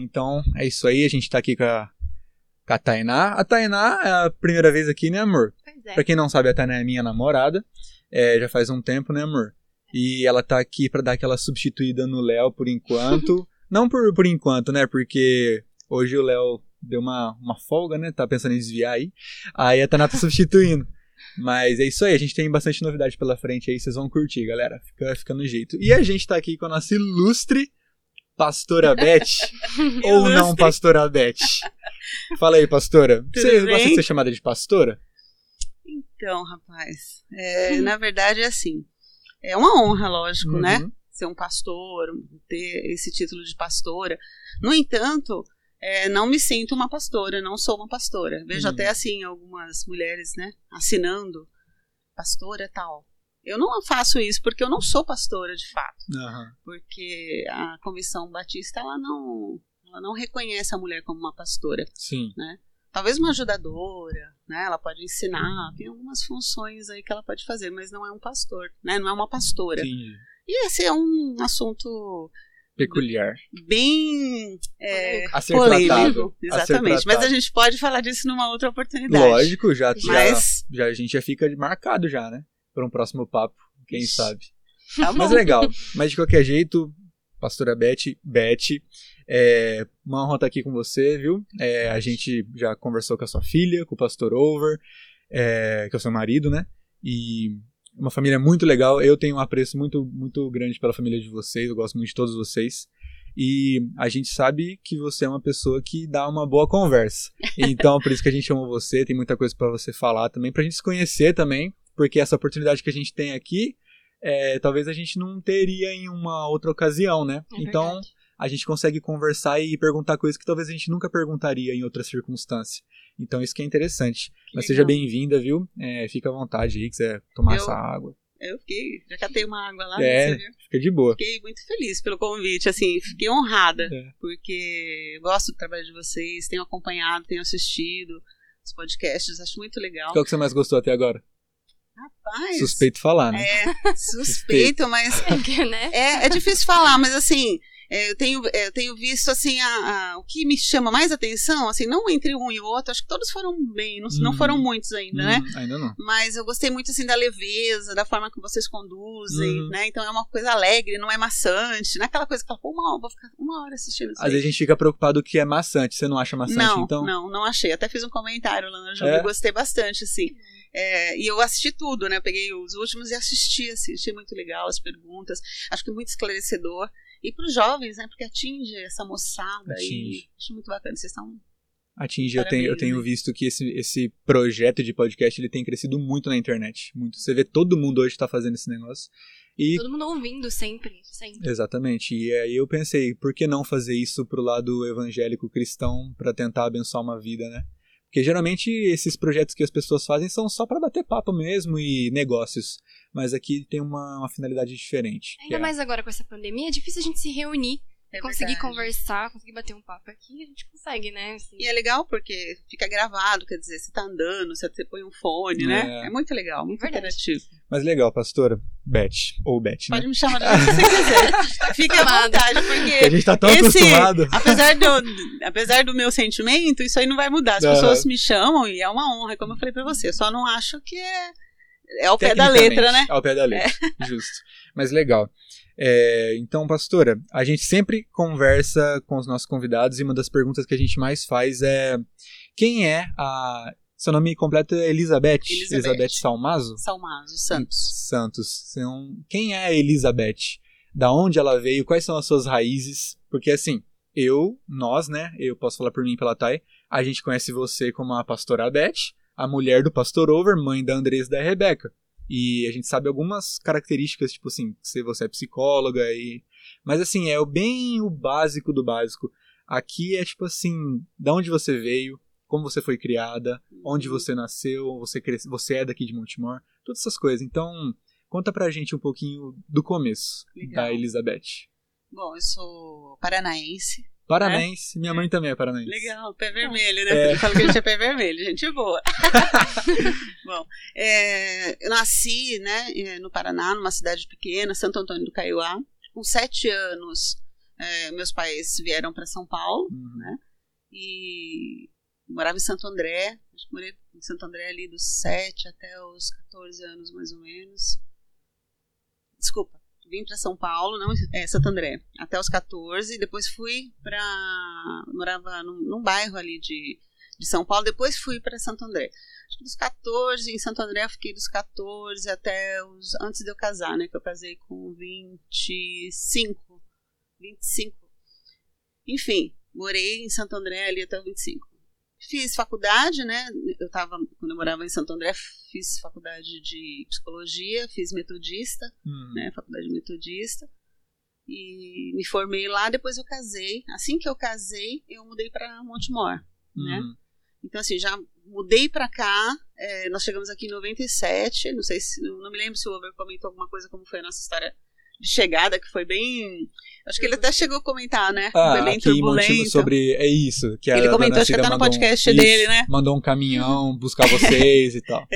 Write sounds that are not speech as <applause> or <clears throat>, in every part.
Então, é isso aí. A gente tá aqui com a, com a Tainá. A Tainá é a primeira vez aqui, né, amor? Pois é. Pra quem não sabe, a Tainá é minha namorada. É, já faz um tempo, né, amor? E ela tá aqui pra dar aquela substituída no Léo por enquanto. <laughs> não por, por enquanto, né? Porque hoje o Léo deu uma, uma folga, né? Tá pensando em desviar aí. Aí a Tainá tá <laughs> substituindo. Mas é isso aí, a gente tem bastante novidade pela frente aí, vocês vão curtir, galera. Fica, fica no jeito. E a gente tá aqui com a nossa ilustre pastora Beth. <laughs> ou não Ilustre. pastora Beth? Fala aí, pastora. Você bem? gosta de ser chamada de pastora? Então, rapaz, é, na verdade é assim. É uma honra, lógico, né? Uhum. Ser um pastor, ter esse título de pastora. No entanto, é, não me sinto uma pastora, não sou uma pastora. Vejo Uhum. até assim algumas mulheres, né, assinando pastora tal. Eu não faço isso porque eu não sou pastora de fato, Aham. porque a Convenção Batista ela não, ela não reconhece a mulher como uma pastora. Sim. Talvez uma ajudadora, né? Ela pode ensinar, tem algumas funções aí que ela pode fazer, mas não é um pastor, né? Não é uma pastora. Entendi. E esse é um assunto Peculiar. bem é, A ser polêmico, tratado. A ser exatamente. Mas a gente pode falar disso numa outra oportunidade. Lógico, já, já, Mas já a gente já fica marcado já, né? Para um próximo papo, quem Ixi. sabe. tá. Mas legal. Mas de qualquer jeito, pastora Beth, Beth, é, uma honra estar aqui com você, viu? É, a gente já conversou com a sua filha, com o pastor Over, é, que é o seu marido, né? E uma família muito legal. Eu tenho um apreço muito, muito grande pela família de vocês, eu gosto muito de todos vocês. E a gente sabe que você é uma pessoa que dá uma boa conversa. <laughs> Então, por isso que a gente ama você, tem muita coisa para você falar também, pra gente se conhecer também, porque essa oportunidade que a gente tem aqui é, talvez a gente não teria em uma outra ocasião, né? É então verdade. a gente consegue conversar e perguntar coisas que talvez a gente nunca perguntaria em outra circunstância. Então isso que é interessante. Mas seja legal. bem-vinda, viu? É, fica à vontade aí, quiser tomar Eu- essa água. Eu fiquei, já catei uma água lá, É. viu? Fica de boa. Fiquei muito feliz pelo convite, assim, fiquei honrada, É. porque gosto do trabalho de vocês, tenho acompanhado, tenho assistido os podcasts, acho muito legal. Qual que você mais gostou até agora? Rapaz, Suspeito falar, né? É, <laughs> suspeito, mas É que, né? é, é difícil falar, mas assim, é, eu, tenho, é, eu tenho visto assim a, a- o que me chama mais atenção, assim, não entre um e o outro, acho que todos foram bem, não, não Uhum. foram muitos ainda, né? Hum, ainda não. Mas eu gostei muito assim da leveza, da forma que vocês conduzem, Uhum. né? Então é uma coisa alegre, não é maçante, não é aquela coisa que fala, pô, uma hora, vou ficar uma hora assistindo isso. Às vezes a gente fica preocupado que é maçante. Você não acha maçante, não, então? não, não achei. Até fiz um comentário lá no jogo É? e gostei bastante, assim. É, e eu assisti tudo, né? Eu peguei os últimos e assisti, assim. Achei muito legal as perguntas. Acho que muito esclarecedor. E para os jovens, né? Porque atinge essa moçada. Atinge. E acho muito bacana. Vocês estão. Atinge, eu tenho, eu tenho né? visto que esse, esse projeto de podcast ele tem crescido muito na internet. Muito. Você vê todo mundo hoje tá fazendo esse negócio. E Todo mundo ouvindo sempre, sempre. Exatamente. E aí eu pensei, por que não fazer isso pro lado evangélico cristão pra tentar abençoar uma vida, né? Porque geralmente esses projetos que as pessoas fazem são só pra bater papo mesmo e negócios. Mas aqui tem uma, uma finalidade diferente. Ainda é- mais agora com essa pandemia, é difícil a gente se reunir, É conseguir verdade. conversar, conseguir bater um papo aqui, a gente consegue, né? Assim, E é legal porque fica gravado, quer dizer, você tá andando, você põe um fone, né? É. É muito legal, muito Verdade. interativo. Mas legal, pastora. Beth. Ou Beth, né? Pode me chamar do que <laughs> você quiser. Fique à vontade, Porque a gente tá tão esse- acostumado. apesar do, apesar do meu sentimento, isso aí não vai mudar. As Aham. pessoas me chamam e é uma honra, como eu falei pra você. Eu só não acho que é, é ao pé da letra, né? Ao pé da letra, justo. Mas legal. É, então, pastora, a gente sempre conversa com os nossos convidados e uma das perguntas que a gente mais faz é quem é a... Seu nome completo é Elizabeth? Elizabeth. Salmazo? Salmazo Santos. Santos. Então, quem é a Elizabeth? Da onde ela veio? Quais são as suas raízes? Porque assim, eu, nós, né? Eu posso falar por mim e pela Thay. A gente conhece você como a pastora Beth, a mulher do pastor Over, mãe da Andressa e da Rebeca. E a gente sabe algumas características, tipo assim, se você é psicóloga e. Mas assim, é o bem o básico do básico. Aqui é tipo assim, da onde você veio, como você foi criada, onde você nasceu, você, você é daqui de Montemor, todas essas coisas. Então, conta pra gente um pouquinho do começo Legal. da Elizabeth. Bom, eu sou paranaense. Paranaense, minha mãe também é paranaense. Legal, pé vermelho, né? É. Eu falo que a gente é pé vermelho, gente boa. <laughs> Bom, é, eu nasci né, eh, no Paraná, numa cidade pequena, Santo Antônio do Caiuá. Com sete anos, é, meus pais vieram para São Paulo, Uhum. né? E morava em Santo André. Acho que morei em Santo André ali dos 7 até os 14 anos, mais ou menos. Desculpa, vim para São Paulo, não, é Santo André, até os 14. Depois fui para. Morava num, num bairro ali de, de São Paulo. Depois fui para Santo André. Acho que dos 14, em Santo André, eu fiquei dos 14 até os. Antes de eu casar, né? Que eu casei com 25. 25. Enfim, morei em Santo André ali até os 25. Fiz faculdade, né? Eu tava, quando eu morava em Santo André, fiz faculdade de psicologia, fiz metodista, Uhum. né? Faculdade metodista. E me formei lá, depois eu casei. Assim que eu casei, eu mudei para Montemor, né? Uhum. Então, assim, já mudei pra cá. é, nós chegamos aqui em 97. Não sei se. Não me lembro se o Over comentou alguma coisa, como foi a nossa história de chegada, que foi bem. Acho que ele até chegou a comentar, né? Ah, foi bem aqui turbulento. sobre. É isso. Que Ele comentou, acho que até no um- podcast isso, dele, né? Mandou um caminhão <laughs> buscar vocês e tal.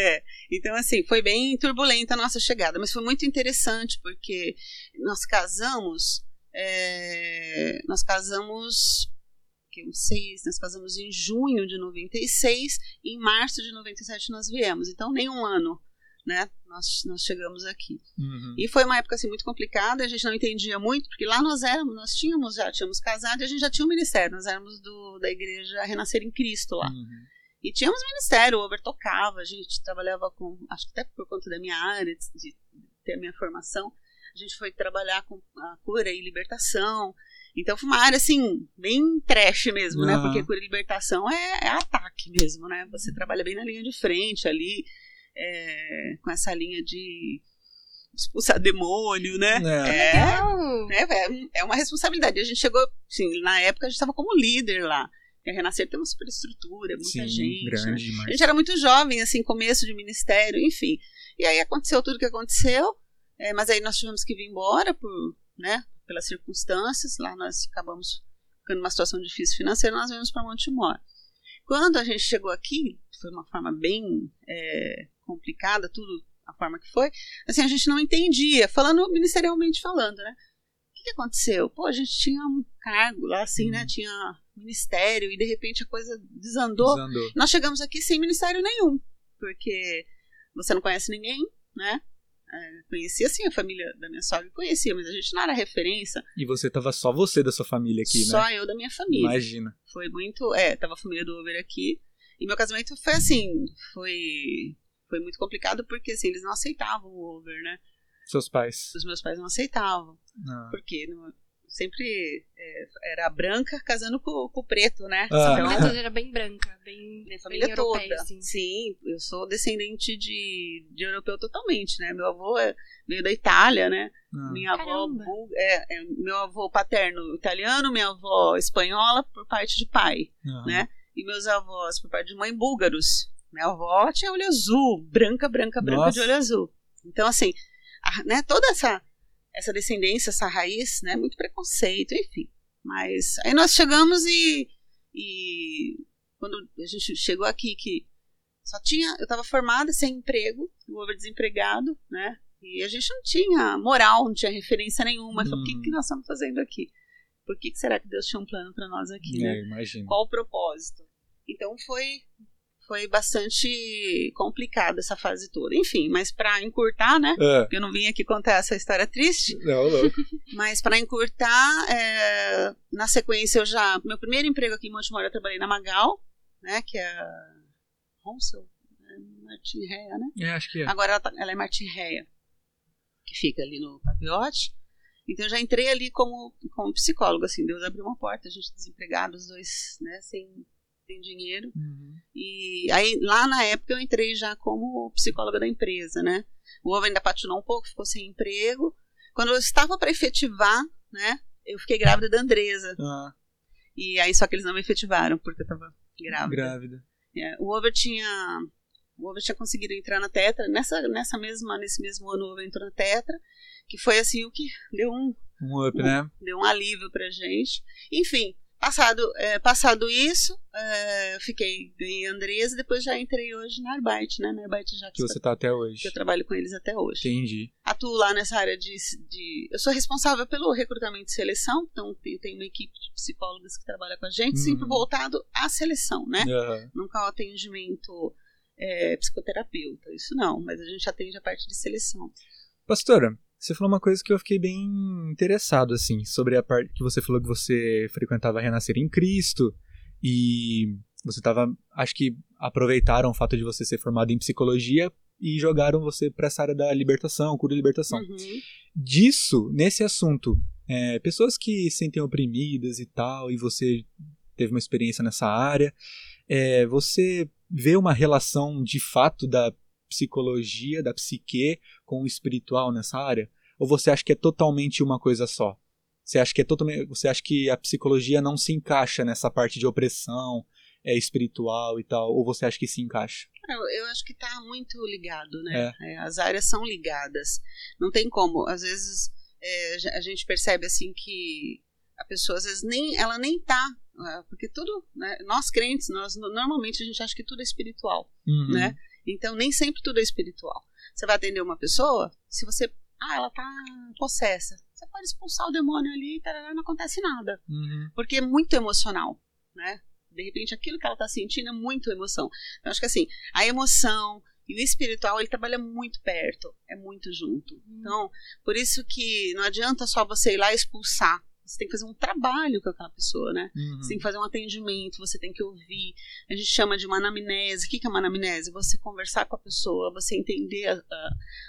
Então, assim, foi bem turbulenta a nossa chegada, mas foi muito interessante, porque nós casamos. é, nós casamos. Que uns seis, nós casamos em junho de 96, e em março de 97 nós viemos. Então, nem um ano, né? Nós, nós chegamos aqui. Uhum. E foi uma época assim, muito complicada, a gente não entendia muito, porque lá nós éramos, nós tínhamos, já tínhamos casado e a gente já tinha um ministério, nós éramos do, da igreja Renascer em Cristo lá. Uhum. E tínhamos ministério, o Over tocava, a gente trabalhava com, acho que até por conta da minha área, de, ter a minha formação, a gente foi trabalhar com a cura e libertação. Então foi uma área assim, bem trash mesmo, né? Aham. Porque cura e libertação é, é ataque mesmo, né? Você trabalha bem na linha de frente ali, é, com essa linha de expulsar demônio, né? É. Legal. É, é, é uma responsabilidade. A gente chegou, assim, na época a gente estava como líder lá. A Renascer tem uma superestrutura, muita Sim, gente. né? grande A demais. gente era muito jovem, assim, começo de ministério, enfim. E aí aconteceu tudo o que aconteceu, é, mas aí nós tivemos que vir embora por, né, pelas circunstâncias. Lá nós acabamos ficando numa situação difícil financeira, nós viemos para Montemor. Quando a gente chegou aqui, foi uma forma bem é, complicada, tudo a forma que foi, assim, a gente não entendia, falando ministerialmente falando, né? O que, que aconteceu? Pô, a gente tinha um cargo lá, assim, né? Uhum. Tinha ministério e de repente a coisa desandou. Desandou. Nós chegamos aqui sem ministério nenhum, porque você não conhece ninguém, né? É, conhecia sim a família da minha sogra, conhecia, mas a gente não era referência, E você tava só você da sua família aqui, só né? eu da minha família. Imagina. Foi muito. É, tava a família do Over aqui. E meu casamento foi assim, foi. Foi muito complicado porque assim, eles não aceitavam o Over, né? Seus pais. Os meus pais não aceitavam. Ah. Porque não- sempre é, era branca casando com, com o preto, né? Ah. A Então, família toda era bem branca, bem, Minha bem família europeia, toda. assim. Sim, eu sou descendente de, de europeu totalmente, né? Meu avô é- veio da Itália, né? Ah. Minha avó é, é, meu avô paterno italiano, minha avó espanhola por parte de pai, Aham. né? E meus avós por parte de mãe búlgaros. Minha avó tinha olho azul, branca, branca, branca de Nossa. olho azul. Então assim, a- né? Toda essa essa descendência, essa raiz, né? Muito preconceito, enfim. Mas aí nós chegamos e e quando a gente chegou aqui que só tinha, eu estava formada sem emprego, o over desempregado, né? E a gente não tinha moral, não tinha referência nenhuma. Eu falei, o que, Hum. que nós estamos fazendo aqui? Por que, que será que Deus tinha um plano para nós aqui, né? É, imagina. Qual o propósito? Então foi foi bastante complicado essa fase toda. Enfim, mas para encurtar, né? Ah, Porque eu não vim aqui contar essa história triste, não, louco. mas para encurtar, é, na sequência eu já. Meu primeiro emprego aqui em Montemor eu trabalhei na Magal, né? Que é a Ronsel, é Martin Rea, né? É, acho que é. Agora ela, tá- ela é Martin Rea, que fica ali no Paviote. Então eu já entrei ali como, como psicólogo, assim, Deus abriu uma porta, a gente desempregado, os dois, né, sem, sem dinheiro. Uhum. E aí, lá na época, eu entrei já como psicóloga da empresa, né? O ovo ainda patinou um pouco, ficou sem emprego. Quando eu estava para efetivar, né? Eu fiquei grávida da Andresa. Ah, E aí, só que eles não me efetivaram, porque eu estava grávida. grávida. É, o Over tinha. O Over tinha conseguido entrar na Tetra. Nessa, nessa mesma, nesse mesmo ano, o Over entrou na Tetra. Que foi assim o que deu um, Um up, Um- né? deu um alívio pra gente. Enfim, Passado, é, passado isso, é, eu fiquei, ganhei Andresa, depois já entrei hoje na Arbite, né? Na Arbite já Que você tá até hoje. que eu trabalho com eles até hoje. Entendi. Atuo lá nessa área de, de. Eu sou responsável pelo recrutamento e seleção, então eu tenho uma equipe de psicólogas que trabalha com a gente, Uhum. sempre voltado à seleção, né? Aham. Nunca ao atendimento é, psicoterapeuta, isso não, mas a gente atende a parte de seleção. Pastora, você falou uma coisa que eu fiquei bem interessado, assim, sobre a parte que você falou que você frequentava Renascer em Cristo e você tava, acho que aproveitaram o fato de você ser formado em psicologia e jogaram você para essa área da libertação, cura e libertação. Uhum. Disso, nesse assunto, é, pessoas que se sentem oprimidas e tal, e você teve uma experiência nessa área, é, você vê uma relação de fato da psicologia, da psique, com o espiritual nessa área? Ou você acha que é totalmente uma coisa só? Você acha que é totalmente, você acha que a psicologia não se encaixa nessa parte de opressão, é espiritual e tal, ou você acha que se encaixa? Eu, acho que está muito ligado, né? É, as áreas são ligadas. Não tem como. Às vezes é, a gente percebe assim que a pessoa às vezes nem ela nem tá, ah, porque tudo, né, nós crentes, nós normalmente a gente acha que tudo é espiritual, Uhum. né? Então nem sempre tudo é espiritual. Você vai atender uma pessoa, se você, ah, ela tá possessa, você pode expulsar o demônio ali, e não acontece nada Uhum. porque é muito emocional, né? De repente, aquilo que ela está sentindo é muito emoção. Então, acho que assim, a emoção e o espiritual, ele trabalha muito perto, é muito junto. Então, por isso que não adianta só você ir lá expulsar. Você tem que fazer um trabalho com aquela pessoa, né? Uhum. Você tem que fazer um atendimento, você tem que ouvir. A gente chama de uma anamnese. O que é uma anamnese? Você conversar com a pessoa, você entender a,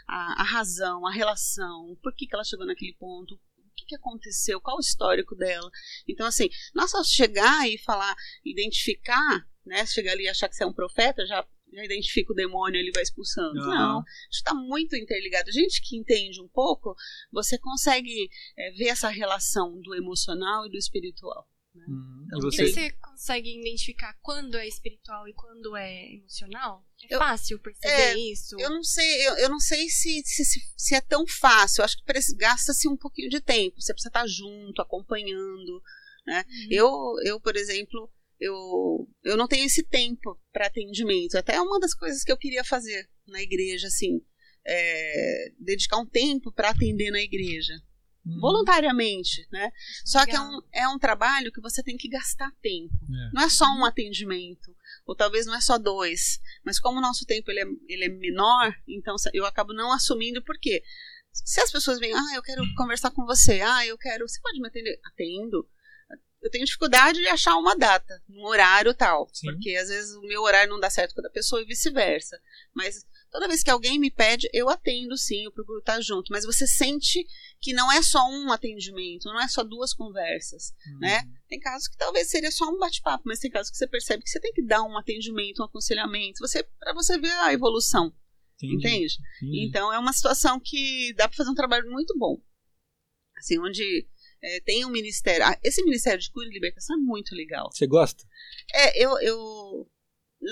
a, a razão, a relação, por que, que ela chegou naquele ponto, o que, que aconteceu, qual o histórico dela. Então, assim, não é só chegar e falar, identificar, né? Chegar ali e achar que você é um profeta, já, já identifica o demônio ele vai expulsando. Aham. Não, isso está muito interligado. Gente que entende um pouco, você consegue é, ver essa relação do emocional e do espiritual. Uhum. Então, E Você... você? consegue identificar quando é espiritual e quando é emocional? É Eu- fácil perceber É, isso? Eu não sei, eu, eu não sei se, se, se- se é tão fácil. Eu acho que gasta-se um pouquinho de tempo. Você precisa estar junto, acompanhando. Uhum. Eu, eu por exemplo, eu, eu não tenho esse tempo para atendimento. Até é uma das coisas que eu queria fazer na igreja, assim, é, dedicar um tempo para atender na igreja, Uhum. voluntariamente, né? Só que é Legal. um, é um trabalho que você tem que gastar tempo. É. Não é só um atendimento, ou talvez não é só dois, mas como o nosso tempo ele é, ele é menor, então eu acabo não assumindo por quê? Se as pessoas vêm, ah, eu quero conversar com você, ah, eu quero, você pode me atender? Atendo. Eu tenho dificuldade de achar uma data, um horário tal, Sim. porque às vezes o meu horário não dá certo com a da pessoa e vice-versa. Mas toda vez que alguém me pede, eu atendo sim, eu procuro estar junto. Mas você sente que não é só um atendimento, não é só duas conversas Uhum. né? Tem casos que talvez seria só um bate-papo, mas tem casos que você percebe que você tem que dar um atendimento, um aconselhamento, você para você ver a evolução, Entendi, entende? entendi. Então é uma situação que dá para fazer um trabalho muito bom. Assim, onde é, tem um ministério. ah, esse ministério de cura e libertação é muito legal. Você gosta? É, eu, eu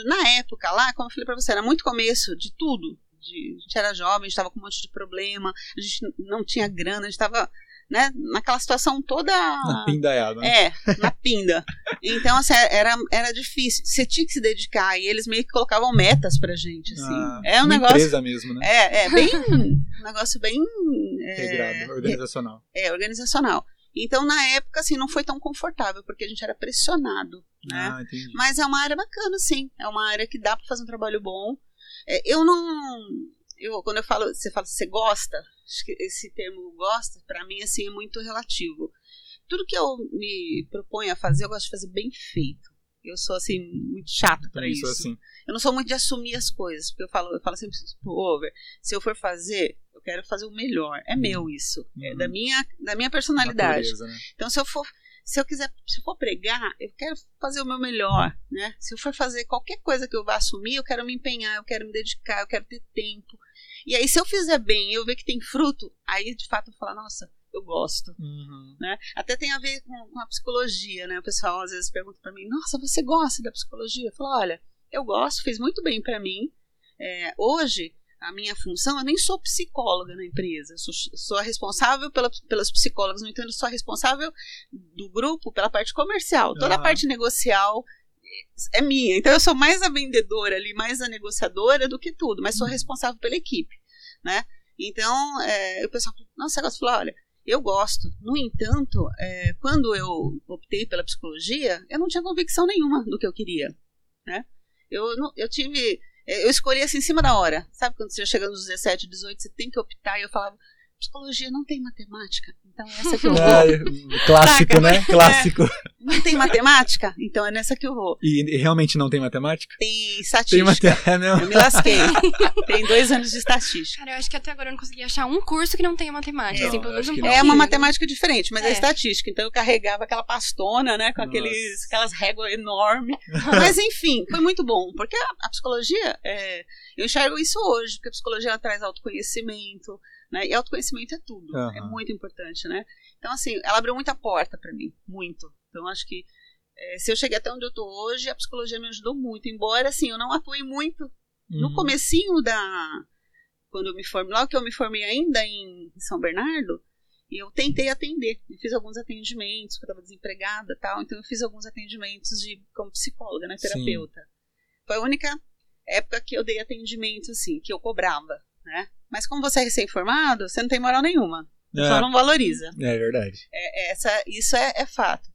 na época lá, como eu falei pra você, era muito começo de tudo. De, a gente era jovem, a gente tava com um monte de problema, a gente não tinha grana, a gente tava né, naquela situação toda. <laughs> Na pindaiada, né? É, na pinda. Então, assim, era, era difícil. Você tinha que se dedicar e eles meio que colocavam metas pra gente, assim. Ah, é um uma negócio. empresa mesmo, né? É, é, bem. um negócio bem. Integrado, É, organizacional. é, organizacional. Então, na época, assim, não foi tão confortável, porque a gente era pressionado, né? Ah. Mas é uma área bacana, sim. É uma área que dá pra fazer um trabalho bom. É, eu não. Eu, quando eu falo, você fala, você gosta, acho que esse termo gosta, pra mim, assim, é muito relativo. Tudo que eu me proponho a fazer, eu gosto de fazer bem feito. Eu sou, assim, muito chata pra Também isso. assim. Eu não sou muito de assumir as coisas, porque eu falo, eu falo sempre pro over, se eu for fazer, eu quero fazer o melhor. É meu isso. É Uhum. da minha, da minha personalidade. Natureza, né? Então, se eu for, se eu quiser, se eu for pregar, eu quero fazer o meu melhor, né? Se eu for fazer qualquer coisa que eu vá assumir, eu quero me empenhar, eu quero me dedicar, eu quero ter tempo. E aí, se eu fizer bem e eu ver que tem fruto, aí de fato eu falo, nossa, eu gosto. Uhum. Né? Até tem a ver com, com a psicologia, né? O pessoal às vezes pergunta pra mim, nossa, você gosta da psicologia? Eu falo, olha, eu gosto, fez muito bem pra mim. É, hoje, a minha função, eu nem sou psicóloga na empresa, sou, sou a responsável pela, pelas psicólogas, no entanto, sou a responsável do grupo pela parte comercial. Toda a parte negocial é minha. Então eu sou mais a vendedora ali, mais a negociadora do que tudo, mas sou responsável pela equipe, né? Então, é, o pessoal nossa? Eu falei, olha, eu gosto. No entanto, é, quando eu optei pela psicologia, eu não tinha convicção nenhuma do que eu queria, né? Eu, não- eu tive... Eu escolhi assim em cima da hora. Sabe quando você chega nos 17, 18, você tem que optar. E eu falava, psicologia não tem matemática. Então é essa que eu <laughs> vou. É, clássico, né? Clássico. Não tem matemática? Então é nessa que eu vou. E, e realmente não tem matemática? Tem Tem estatística. matemática. <laughs> É Eu me lasquei. <laughs> tem dois anos de estatística. Cara, eu acho que até agora eu não consegui achar um curso que não tenha matemática. Não, assim, pelo menos um não. É uma matemática diferente, mas é, É. estatística. Então eu carregava aquela pastona, né? Com Nossa. aqueles, aquelas réguas enormes. Mas enfim, foi muito bom. Porque a, a psicologia, é, eu enxergo isso hoje, porque a psicologia ela traz autoconhecimento, né? E autoconhecimento é tudo. Aham. É muito importante, né? Então, assim, ela abriu muita porta pra mim. Muito. Então, acho que é, se eu cheguei até onde eu tô hoje, a psicologia me ajudou muito. Embora, assim, eu não atuei muito no Uhum. comecinho da quando eu me formei, logo que eu me formei ainda em São Bernardo, eu tentei atender. Eu fiz alguns atendimentos, porque eu estava desempregada, e tal, então eu fiz alguns atendimentos de como psicóloga, né, Sim. terapeuta. Foi a única época que eu dei atendimento assim, que eu cobrava, né? Mas como você é recém-formado, você não tem moral nenhuma. É, não valoriza. é verdade. É- essa, isso é, é fato.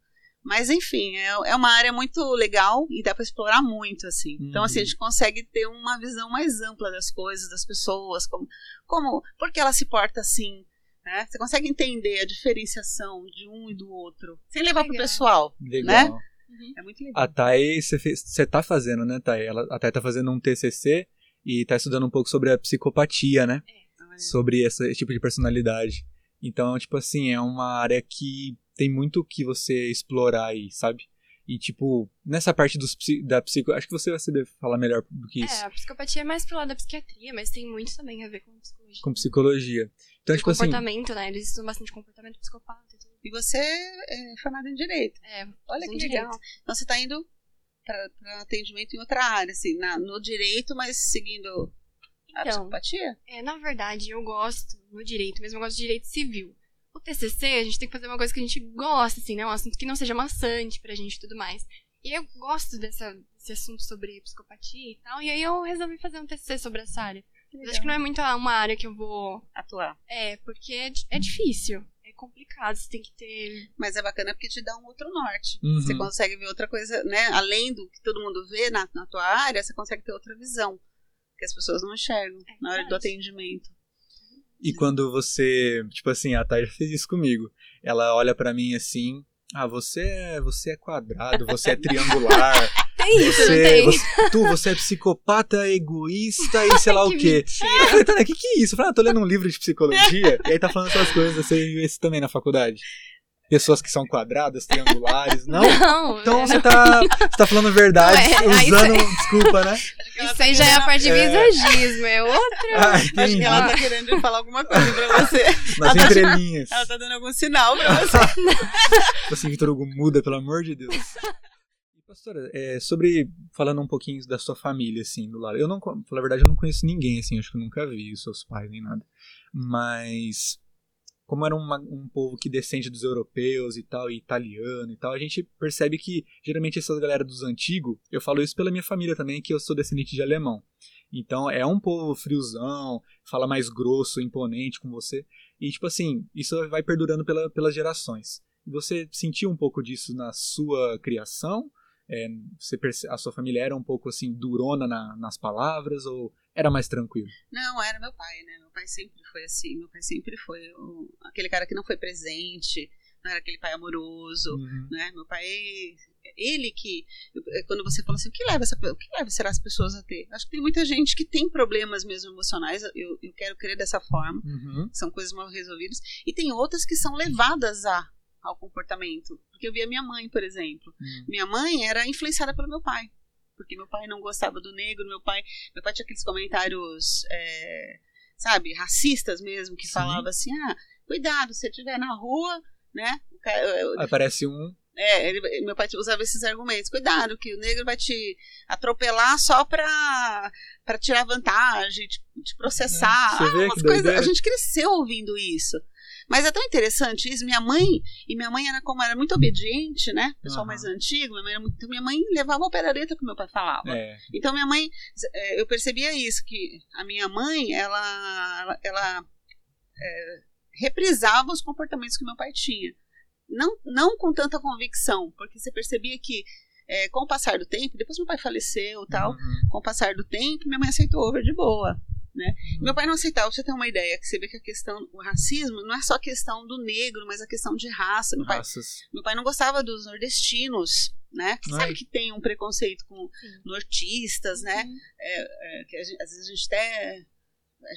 Mas, enfim, é, é uma área muito legal e dá para explorar muito, assim. Então, assim, a Uhum. gente consegue ter uma visão mais ampla das coisas, das pessoas, como, como por que ela se porta assim, né? Você consegue entender a diferenciação de um e do outro, sem levar pro Legal. pessoal. Legal. Uhum. É muito legal. A Thay, você fez- você tá fazendo, né, Thay? Ela, a Thay tá fazendo um TCC e tá estudando um pouco sobre a psicopatia, né? É- Sobre esse, esse tipo de personalidade. Então, tipo assim, é uma área que tem muito que você explorar aí, sabe? E, tipo, nessa parte dos, da psico... Acho que você vai saber falar melhor do que isso. É, a psicopatia é mais pro lado da psiquiatria, mas tem muito também a ver com psicologia. Com psicologia. Então, E tipo assim... comportamento, né? Eles estudam bastante comportamento psicopata e tudo. E você é formado em Direito. É, Olha que legal. direito. Então, você está indo para atendimento em outra área, assim, na, no direito, mas seguindo a Então. psicopatia? É, na verdade, eu gosto no direito, mesmo eu gosto de direito civil. O TCC, a gente tem que fazer uma coisa que a gente gosta, assim, né? Um assunto que não seja maçante pra gente e tudo mais. E eu gosto dessa, desse assunto sobre psicopatia e tal, e aí eu resolvi fazer um TCC sobre essa área. Mas acho que não é muito uma área que eu vou... atuar. É, porque é, é difícil, complicado, você tem que ter... Mas é bacana porque te dá um outro norte. Uhum. Você consegue ver outra coisa, né? Além do que todo mundo vê na, na tua área, você consegue ter outra visão. Que as pessoas não enxergam É na hora do atendimento. E quando você, tipo assim, a Thay já fez isso comigo. Ela olha pra mim assim, ah, você é, você é quadrado, você é <laughs> triangular, Tem isso, não você, tem? você, tu, você é psicopata, egoísta e sei lá o <laughs> Que quê. mentira. Eu falei, Tânia, o que que é isso? Eu falei, ah, tô lendo um livro de psicologia, e aí tá falando essas coisas, você viu isso também na faculdade? Pessoas que são quadradas, triangulares, não? <laughs> Não, Então é, você tá, você tá falando verdade, Não, é, aí usando, desculpa, né? Isso aí já é a parte de É. misogismo, é outro. Ah, Acho que ela tá querendo falar alguma coisa pra você. Nas ela tá- entrelinhas. Ela tá dando algum sinal pra você. <laughs> Tipo assim, Vitor Hugo, muda, pelo amor de Deus. Pastora, é, sobre, falando um pouquinho da sua família, assim, do lado. Eu não, con- falar a verdade, eu não conheço ninguém, assim, acho que eu nunca vi seus pais nem nada. Mas, como era uma- um povo que descende dos europeus e tal, e italiano e tal, a gente percebe que, geralmente, essas galera dos antigos, eu falo isso pela minha família também, que eu sou descendente de alemão. Então, é um povo friozão, fala mais grosso, imponente com você. E, tipo assim, isso vai perdurando pela, pelas gerações. Você sentiu um pouco disso na sua criação? É, você perce- a sua família era um pouco assim durona na- nas palavras ou era mais tranquilo? Não, era meu pai, né? Meu pai sempre foi assim. Meu pai sempre foi o- aquele cara que não foi presente, não era aquele pai amoroso. Uhum. né? Meu pai, ele que quando você fala assim, o que leva essa, o que leva será as pessoas a ter? Acho que tem muita gente que tem problemas mesmo emocionais. Eu, eu quero crer dessa forma, Uhum. são coisas mal resolvidas. E tem outras que são levadas a ao comportamento. Porque eu via minha mãe, por exemplo. Uhum. Minha mãe era influenciada pelo meu pai. Porque meu pai não gostava do negro, meu pai, meu pai tinha aqueles comentários, é, sabe, racistas mesmo, que Sim. falava assim, ah, cuidado, se você estiver na rua, né, Aparece um. É, ele, meu pai usava esses argumentos. Cuidado, que o negro vai te atropelar só pra, pra tirar vantagem, te, te processar. É, que coisas, a gente cresceu ouvindo isso. Mas é tão interessante isso. Minha mãe, e minha mãe era como era muito obediente, né? Pessoal Aham. mais antigo, minha mãe, era muito, então minha mãe levava da letra que meu pai falava. É. Então minha mãe, eh, eu percebia isso, que a minha mãe, ela, ela, ela, eh, reprisava os comportamentos que meu pai tinha. Não, não com tanta convicção, porque você percebia que eh, com o passar do tempo, depois meu pai faleceu tal, Uhum. com o passar do tempo, minha mãe aceitou over de boa. Né? Uhum. Meu pai não aceitava, você ter uma ideia, que você vê que a questão, o racismo não é só a questão do negro, mas a questão de raça. Meu pai, Raças. meu pai não gostava dos nordestinos, né? Sabe que tem um preconceito com nortistas, né? Uhum. é, que a gente- às vezes a gente até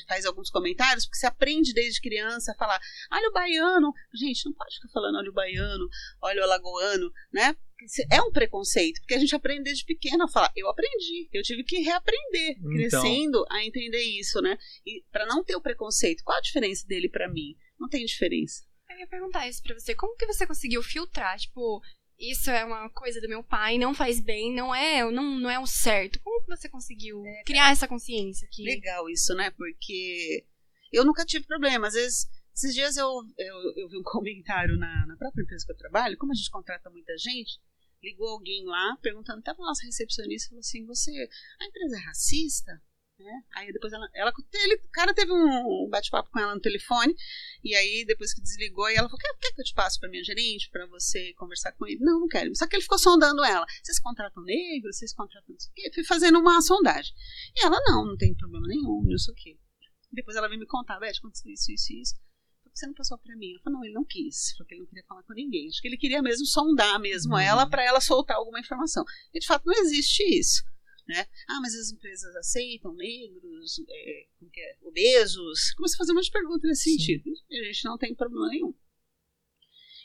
faz alguns comentários, porque você aprende desde criança a falar, olha o baiano. Gente, não pode ficar falando olha o baiano, olha o alagoano, né? Isso É um preconceito, porque a gente aprende desde pequeno a falar. Eu aprendi, eu tive que reaprender, Então. crescendo, a entender isso, né? E para não ter o preconceito, qual a diferença dele para mim? Não tem diferença. Eu ia perguntar isso pra você. Como que você conseguiu filtrar? Tipo, isso é uma coisa do meu pai, não faz bem, não é, não, não é o certo. Como que você conseguiu criar essa consciência aqui? Legal isso, né? Porque eu nunca tive problema. Às vezes, esses dias eu, eu, eu vi um <laughs> comentário na, na própria empresa que eu trabalho, como a gente contrata muita gente, ligou alguém lá perguntando, tava nossa recepcionista, falou assim, você, a empresa é racista? Né? Aí depois ela, ela ele, o cara teve um bate-papo com ela no telefone, e aí depois que desligou, e ela falou, quer, quer que eu te passe pra minha gerente, pra você conversar com ele? Não, não quero. Só que ele ficou sondando ela. Vocês contratam negros? Vocês contratam isso aqui? Fui fazendo uma sondagem. E ela, não, não tem problema nenhum, não sei o quê. Depois ela veio me contar, Beth, aconteceu isso, isso e isso. Por que você não passou pra mim? Ela falou, não, ele não quis. Falou que ele não queria falar com ninguém. Acho que ele queria mesmo sondar mesmo Uhum. ela pra ela soltar alguma informação. E de fato não existe isso. Né? Ah, mas as empresas aceitam negros, é, é, obesos. Começa a fazer umas perguntas nesse Sim. sentido. E a gente não tem problema nenhum.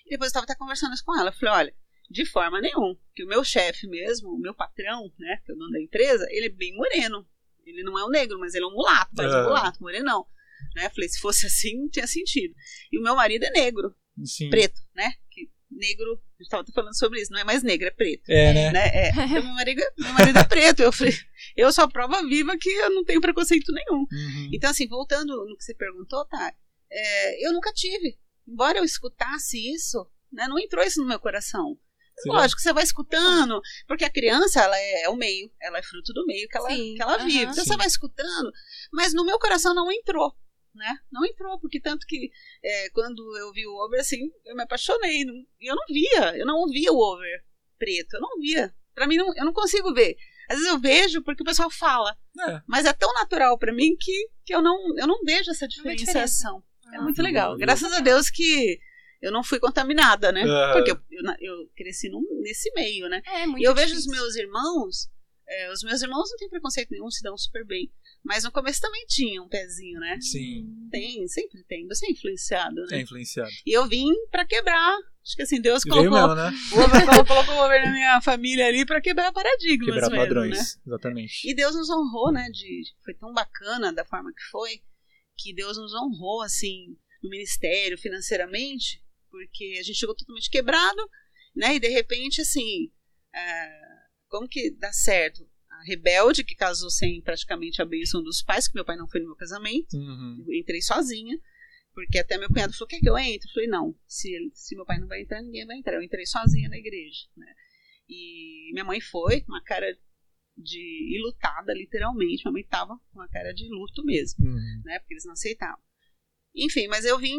E depois eu estava até conversando isso com ela. Eu falei, olha, de forma nenhuma. Que o meu chefe mesmo, o meu patrão, né, que é o dono da empresa, ele é bem moreno. Ele não é um negro, mas ele é um mulato, mas Ah. um mulato, morenão. Né? Eu falei, se fosse assim, não tinha sentido. E o meu marido é negro, Sim. preto, né? Que negro, a gente estava falando sobre isso, não é mais negro, é preto. É, né? Né? É. <laughs> Então, meu, marido, meu marido é preto. Eu falei, eu sou a prova viva que eu não tenho preconceito nenhum. Uhum. Então, assim, voltando no que você perguntou, tá? é, eu nunca tive. Embora eu escutasse isso, né, não entrou isso no meu coração. Você Lógico, você vai escutando, porque a criança, ela é, é o meio, ela é fruto do meio que ela, Sim, que ela vive. Então Sim. você vai escutando, mas no meu coração não entrou, né? Não entrou, porque tanto que é, quando eu vi o over, assim, eu me apaixonei. não- E eu não via, eu não ouvia o over preto, eu não via. Pra mim, não, eu não consigo ver. Às vezes eu vejo porque o pessoal fala, É. mas é tão natural pra mim que, que eu, não, eu não vejo essa diferenciação. É Ah, muito sim. legal. Graças a Deus que eu não fui contaminada, né? Aham. Porque eu, eu, eu cresci num- nesse meio, né? É, muito E eu vejo os difícil. meus irmãos, é, os meus irmãos não têm preconceito nenhum, se dão super bem. Mas no começo também tinha um pezinho, né? Sim. Tem, sempre tem. Você é influenciado, né? É influenciado. E eu vim pra quebrar. Acho que assim, Deus colocou, mesmo, né? <laughs> o over, colocou, o over na minha família ali pra quebrar paradigmas Quebrar mesmo, padrões. né? Exatamente. E Deus nos honrou, né? De, foi tão bacana da forma que foi, que Deus nos honrou, assim, no ministério, financeiramente, porque a gente chegou totalmente quebrado, né? E de repente, assim, é, como que dá certo? Rebelde, que casou sem praticamente a bênção dos pais, que meu pai não foi no meu casamento, Uhum. entrei sozinha, porque até meu cunhado falou: quer que eu entre? Eu falei: não, se, se meu pai não vai entrar, ninguém vai entrar. Eu entrei sozinha na igreja, né? E minha mãe foi, com uma cara de ilutada, literalmente. Minha mãe tava com uma cara de luto mesmo, Uhum. né? Porque eles não aceitavam. Enfim, mas eu vim,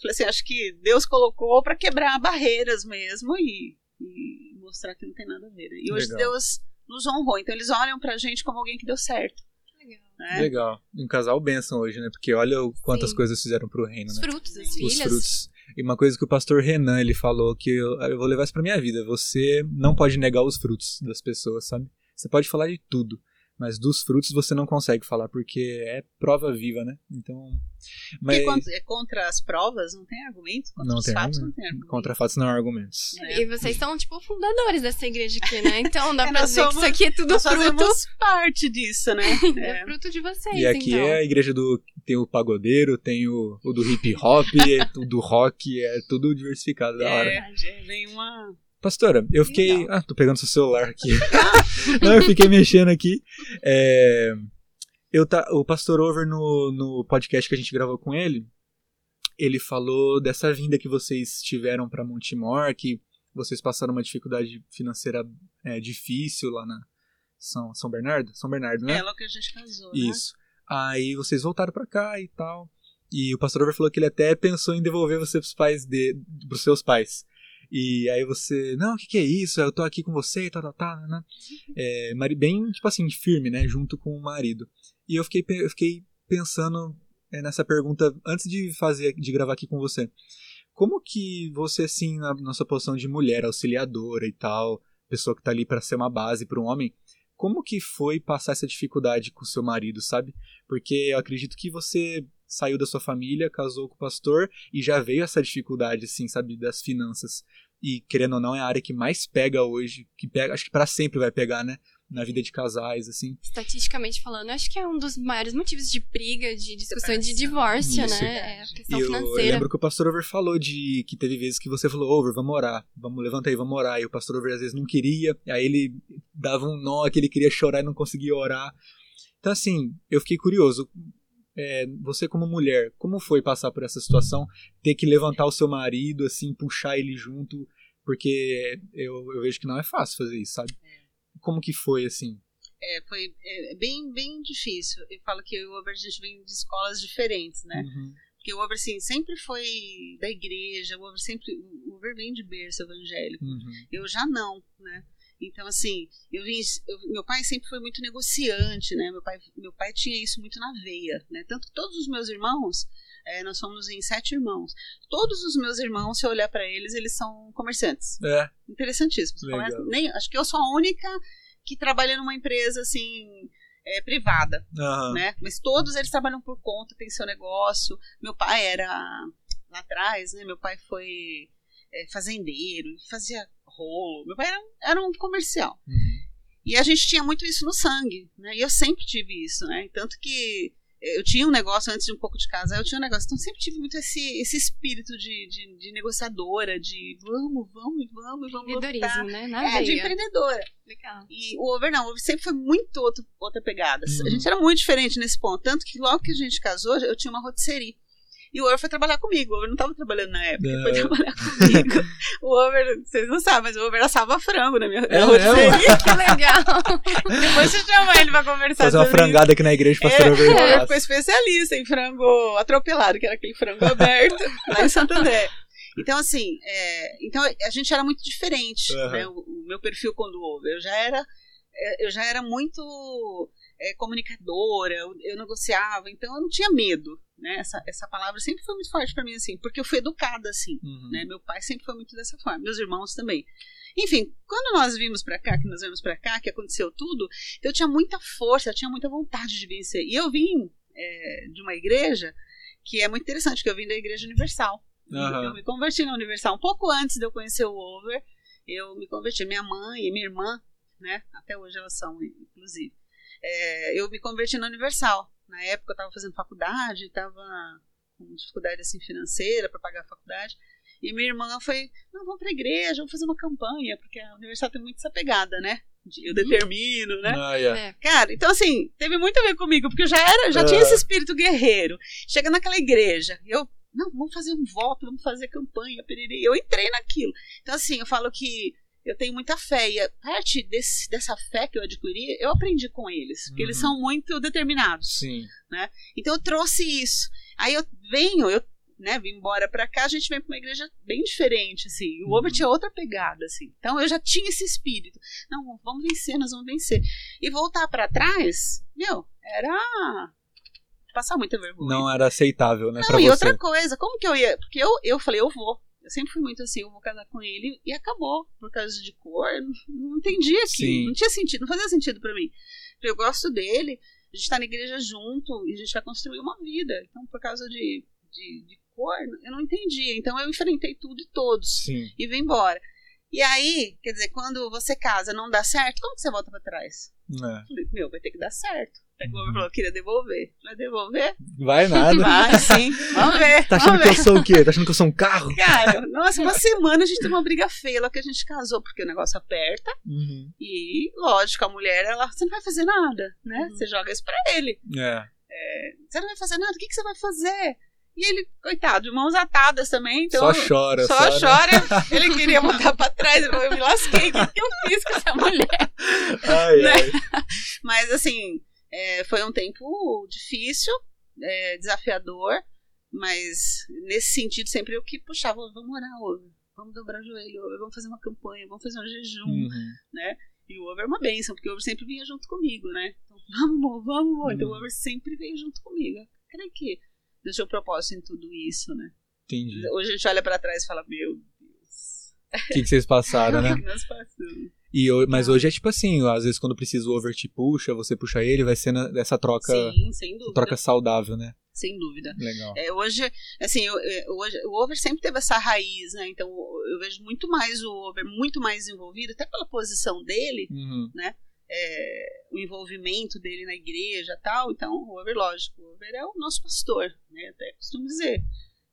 falei assim: acho que Deus colocou para quebrar barreiras mesmo e, e mostrar que não tem nada a ver. né? E hoje Legal. Deus nos honrou. Então eles olham pra gente como alguém que deu certo. Legal. Né? Legal. Um casal benção hoje, né? Porque olha o- quantas Sim. coisas fizeram pro reino, Os né? frutos, as Os filhas. frutos. E uma coisa que o pastor Renan, ele falou que eu, eu vou levar isso pra minha vida. Você não pode negar os frutos das pessoas, sabe? Você pode falar de tudo, mas dos frutos você não consegue falar, porque é prova viva, né? Então... Mas Porque contra, é contra as provas não tem argumento, contra Não os tem fatos argumento. não tem argumento. contra fatos não há argumentos. É. E vocês são, tipo, fundadores dessa igreja aqui, né? Então dá É, pra dizer que somos- isso aqui é tudo Nós fruto. fazemos parte disso, né? <laughs> É É. fruto de vocês, E aqui então. é a igreja do. Tem o pagodeiro, tem o, o do hip hop, é <laughs> o do rock, é tudo diversificado da hora. É, vem uma, Pastora, eu fiquei. Ah, tô pegando seu celular aqui. <laughs> Não, eu fiquei mexendo aqui. É, eu tá, o Pastor Over, no, no podcast que a gente gravou com ele, ele falou dessa vinda que vocês tiveram para Montemor, que vocês passaram uma dificuldade financeira é, difícil lá na São, São Bernardo? São Bernardo, né? É lá que a gente casou, né? Isso. Aí vocês voltaram para cá e tal. E o pastor Over falou que ele até pensou em devolver você pros pais de, pros seus pais. E aí você, não, o que, que é isso? Eu tô aqui com você e tal, tal, tal, né? É, mari- bem, tipo assim, firme, né? Junto com o marido. E eu fiquei, eu fiquei pensando é, nessa pergunta antes de fazer, de gravar aqui com você. Como que você, assim, na, na sua posição de mulher, auxiliadora e tal, pessoa que tá ali para ser uma base para um homem, como que foi passar essa dificuldade com o seu marido, sabe? Porque eu acredito que você saiu da sua família, casou com o pastor e já veio essa dificuldade, assim, sabe, das finanças. E querendo ou não, é a área que mais pega hoje, que pega, acho que para sempre vai pegar, né? Na vida de casais, assim. Estatisticamente falando, acho que é um dos maiores motivos de briga, de discussão de Separação. divórcio, Isso. né? É a questão eu, eu financeira. lembro que o pastor Over falou de que teve vezes que você falou, Over, vamos orar, vamos, levanta aí, vamos orar. E o pastor Over às vezes não queria, e aí ele dava um nó que ele queria chorar e não conseguia orar. Então, assim, eu fiquei curioso. É, você como mulher, como foi passar por essa situação? Ter que levantar o seu marido, assim, puxar ele junto, porque eu, eu vejo que não é fácil fazer isso, sabe? Como que foi, assim? É, foi é, bem, bem difícil. Eu falo que eu e o Over, a gente vem de escolas diferentes, né? Uhum. Porque o Over, assim, sempre foi da igreja, o Over sempre... O Over vem de berço evangélico. Uhum. Eu já não, né? Então, assim, eu vim, eu- meu pai sempre foi muito negociante, né? Meu pai, meu pai tinha isso muito na veia, né? Tanto que todos os meus irmãos, eh, nós somos em sete irmãos, todos os meus irmãos, se eu olhar para eles, eles são comerciantes. É, Interessantíssimos. Comércio- Nem, acho que eu sou a única que trabalha numa empresa, assim, eh, privada aham. né? Mas todos eles trabalham por conta, tem seu negócio. Meu pai era lá atrás, né? Meu pai foi é, fazendeiro, fazia rolo. Meu pai era, era um comercial. Uhum. E a gente tinha muito isso no sangue, né? E eu sempre tive isso, né? Tanto que eu tinha um negócio antes de um pouco de casa, eu tinha um negócio. Então sempre tive muito esse, esse espírito de, de, de negociadora, de vamos, vamos, vamos, vamos lutar. Empreendedorismo, né? Na É, de veia. empreendedora. Legal. E o Over não, o Over sempre foi muito outro, outra pegada. Uhum. A gente era muito diferente nesse ponto. Tanto que logo que a gente casou, eu tinha uma rotisserie. E o Over foi trabalhar comigo. O Over não estava trabalhando na época, ele foi É. trabalhar <laughs> comigo. o Over, vocês não sabem, mas o Over assava frango na minha É rotisserie. Que legal. Depois você chama ele pra conversar Fazer uma sobre isso. frangada aqui na igreja, pastor É, Over. Nossa. ficou especialista em frango atropelado, que era aquele frango aberto, lá em Santo André. Então, assim, é, então a gente era muito diferente, Aham. né? O, o meu perfil quando houve. Eu já era, é, eu já era muito é, comunicadora, eu, eu negociava, então eu não tinha medo, né? Essa, essa palavra sempre foi muito forte para mim, assim, porque eu fui educada assim, Uhum. né? Meu pai sempre foi muito dessa forma, meus irmãos também. Enfim, quando nós vimos pra cá, que nós viemos pra cá, que aconteceu tudo, eu tinha muita força, eu tinha muita vontade de vencer. E eu vim é, de uma igreja que é muito interessante, que eu vim da Igreja Universal. Aham. Eu me converti na Universal um pouco antes de eu conhecer o Over. Eu me converti, minha mãe e minha irmã, né? Até hoje elas são, inclusive. É, eu me converti na Universal. Na época eu estava fazendo faculdade, estava com dificuldade assim financeira para pagar a faculdade. E minha irmã foi, não, vamos para a igreja, vamos fazer uma campanha, porque a Universal tem muito essa pegada, né? De eu determino, né? Ah, yeah. É. Cara, então assim, teve muito a ver comigo, porque eu já era, já tinha Ah. esse espírito guerreiro. Chega naquela igreja, eu, não, vamos fazer um voto, vamos fazer campanha, periri. Eu entrei naquilo. Então assim, eu falo que eu tenho muita fé e parte desse, dessa fé que eu adquiri, eu aprendi com eles, porque eles Uhum. são muito determinados. Sim. Então eu trouxe isso. Aí eu venho, eu né, vim embora pra cá, a gente vem pra uma igreja bem diferente, assim. O Uhum. Over tinha outra pegada, assim. Então eu já tinha esse espírito. Não, vamos vencer, nós vamos vencer. E voltar pra trás, meu, era passar muita vergonha. Não era aceitável, né, Não, e você. outra coisa, como que eu ia? Porque eu, eu falei, eu vou. Eu sempre fui muito assim, eu vou casar com ele e acabou. Por causa de cor, eu não, não entendi aqui. Não tinha sentido, não fazia sentido pra mim. Eu gosto dele, a gente tá na igreja junto e a gente vai construir uma vida. Então, por causa de, de, de cor, eu não entendi. Então, eu enfrentei tudo e todos Sim. e vim embora. E aí, quer dizer, quando você casa não dá certo, como que você volta pra trás? É. Eu Falei, meu, vai ter que dar certo. Que o Over falou, queria devolver. Vai devolver? Vai <laughs> nada. Vai, sim. Vamos ver. Tá achando vamos que ver. eu sou o quê? Tá achando que eu sou um carro? Cara, nossa, uma semana a gente teve uma briga feia lá que a gente casou, porque o negócio aperta. Uhum. E, lógico, a mulher, ela, você não vai fazer nada, né? Uhum. Você joga isso pra ele. É. Você não vai fazer nada, o que, que você vai fazer? E ele, coitado, mãos atadas também, então. só chora, Só né? chora. <laughs> Ele queria voltar pra trás. Eu me lasquei. O que que eu fiz com essa mulher? Ai, Né? ai. Mas, assim, é, foi um tempo difícil, é, desafiador. Mas, nesse sentido, sempre eu que puxava: vamos orar, over. Vamos dobrar o joelho, over. Vamos fazer uma campanha, vamos fazer um jejum. Uhum. E o over é uma benção, porque o over sempre vinha junto comigo, né? Então, <laughs> vamos, amor, vamos, amor. Então, o Uhum. over sempre veio junto comigo. Eu creio que deixou propósito em tudo isso, né? Entendi. Hoje a gente olha pra trás e fala: meu Deus. O que, que vocês passaram, <laughs> O né? que nós passamos? E, ho- mas hoje é tipo assim, às vezes quando precisa o over te puxa, você puxa ele, vai ser essa troca, Sim, sem dúvida. troca saudável, né? Sem dúvida. Legal. É, hoje, assim, eu- eu- hoje, o over sempre teve essa raiz, né? Então eu vejo muito mais o over, muito mais envolvido, até pela posição dele, Uhum. é, o envolvimento dele na igreja e tal. Então, o over, lógico, o over é o nosso pastor, né? Até costumo dizer.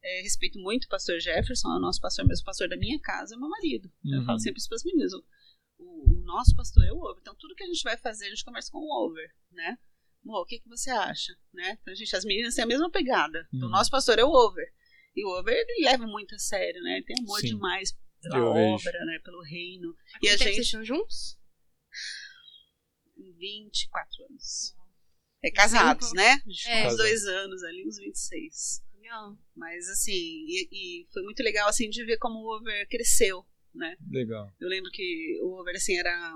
É, respeito muito o pastor Jefferson, é o nosso pastor, mesmo o pastor da minha casa é meu marido. Eu Uhum. falo sempre isso para as meninas. O, o- o nosso pastor é o over. Então, tudo que a gente vai fazer, a gente conversa com o over, né? Amor, o que, que você acha? Né? Então, a gente, as meninas têm a mesma pegada. Então, o Uhum. nosso pastor é o over. E o over, ele leva muito a sério, né? Ele tem amor Sim. demais pela Eu vejo. obra, né? Pelo reino. Há E a gente- Vocês estão juntos? 24 anos. É casados, né? É. uns dois anos ali, uns 26. Legal. Mas, assim, e, e foi muito legal, assim, de ver como o over cresceu, né? Legal. Eu lembro que o over, assim, era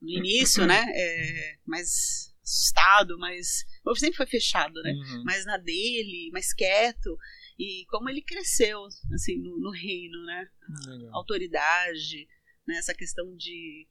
no início, né? É, mais assustado, mas. O sempre foi fechado, né? Uhum. Mais na dele, mais quieto. E como ele cresceu, assim, no, no reino, né? Legal. Autoridade, né? Essa questão de,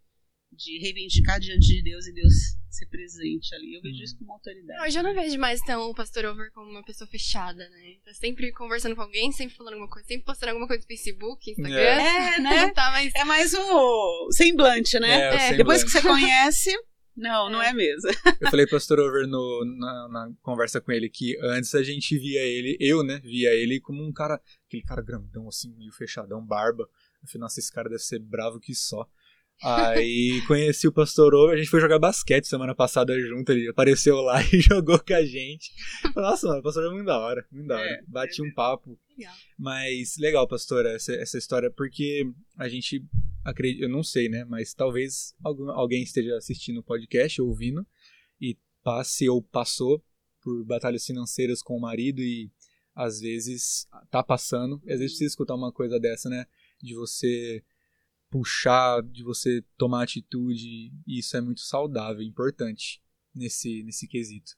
de reivindicar diante de Deus e Deus ser presente ali. Eu vejo Hum. isso como autoridade. Não, eu já não vejo mais então o Pastor Over como uma pessoa fechada, né? Tá sempre conversando com alguém, sempre falando alguma coisa, sempre postando alguma coisa no Facebook, Instagram. É, <laughs> né? Não tá mais. É mais o semblante, né? É, o É. semblante. Depois que você conhece, não, não é mesmo. <laughs> Eu falei pro Pastor Over no, na, na conversa com ele que antes a gente via ele, eu, né, via ele como um cara, aquele cara grandão assim, meio fechadão, barba. Nossa, esse cara deve ser bravo que só. Aí conheci o Pastor Over, a gente foi jogar basquete semana passada junto, ele apareceu lá <laughs> e jogou com a gente. Nossa, mano, o Pastor é muito da hora, muito da hora. É, Bati é um papo. Legal. Mas legal, pastora, essa, essa história, porque a gente acredita, eu não sei, né? Mas talvez algum, alguém esteja assistindo o podcast, ouvindo, e passe ou passou por batalhas financeiras com o marido e às vezes tá passando. Às vezes precisa escutar uma coisa dessa, né? De você puxar, de você tomar atitude, e isso é muito saudável, importante nesse, nesse quesito.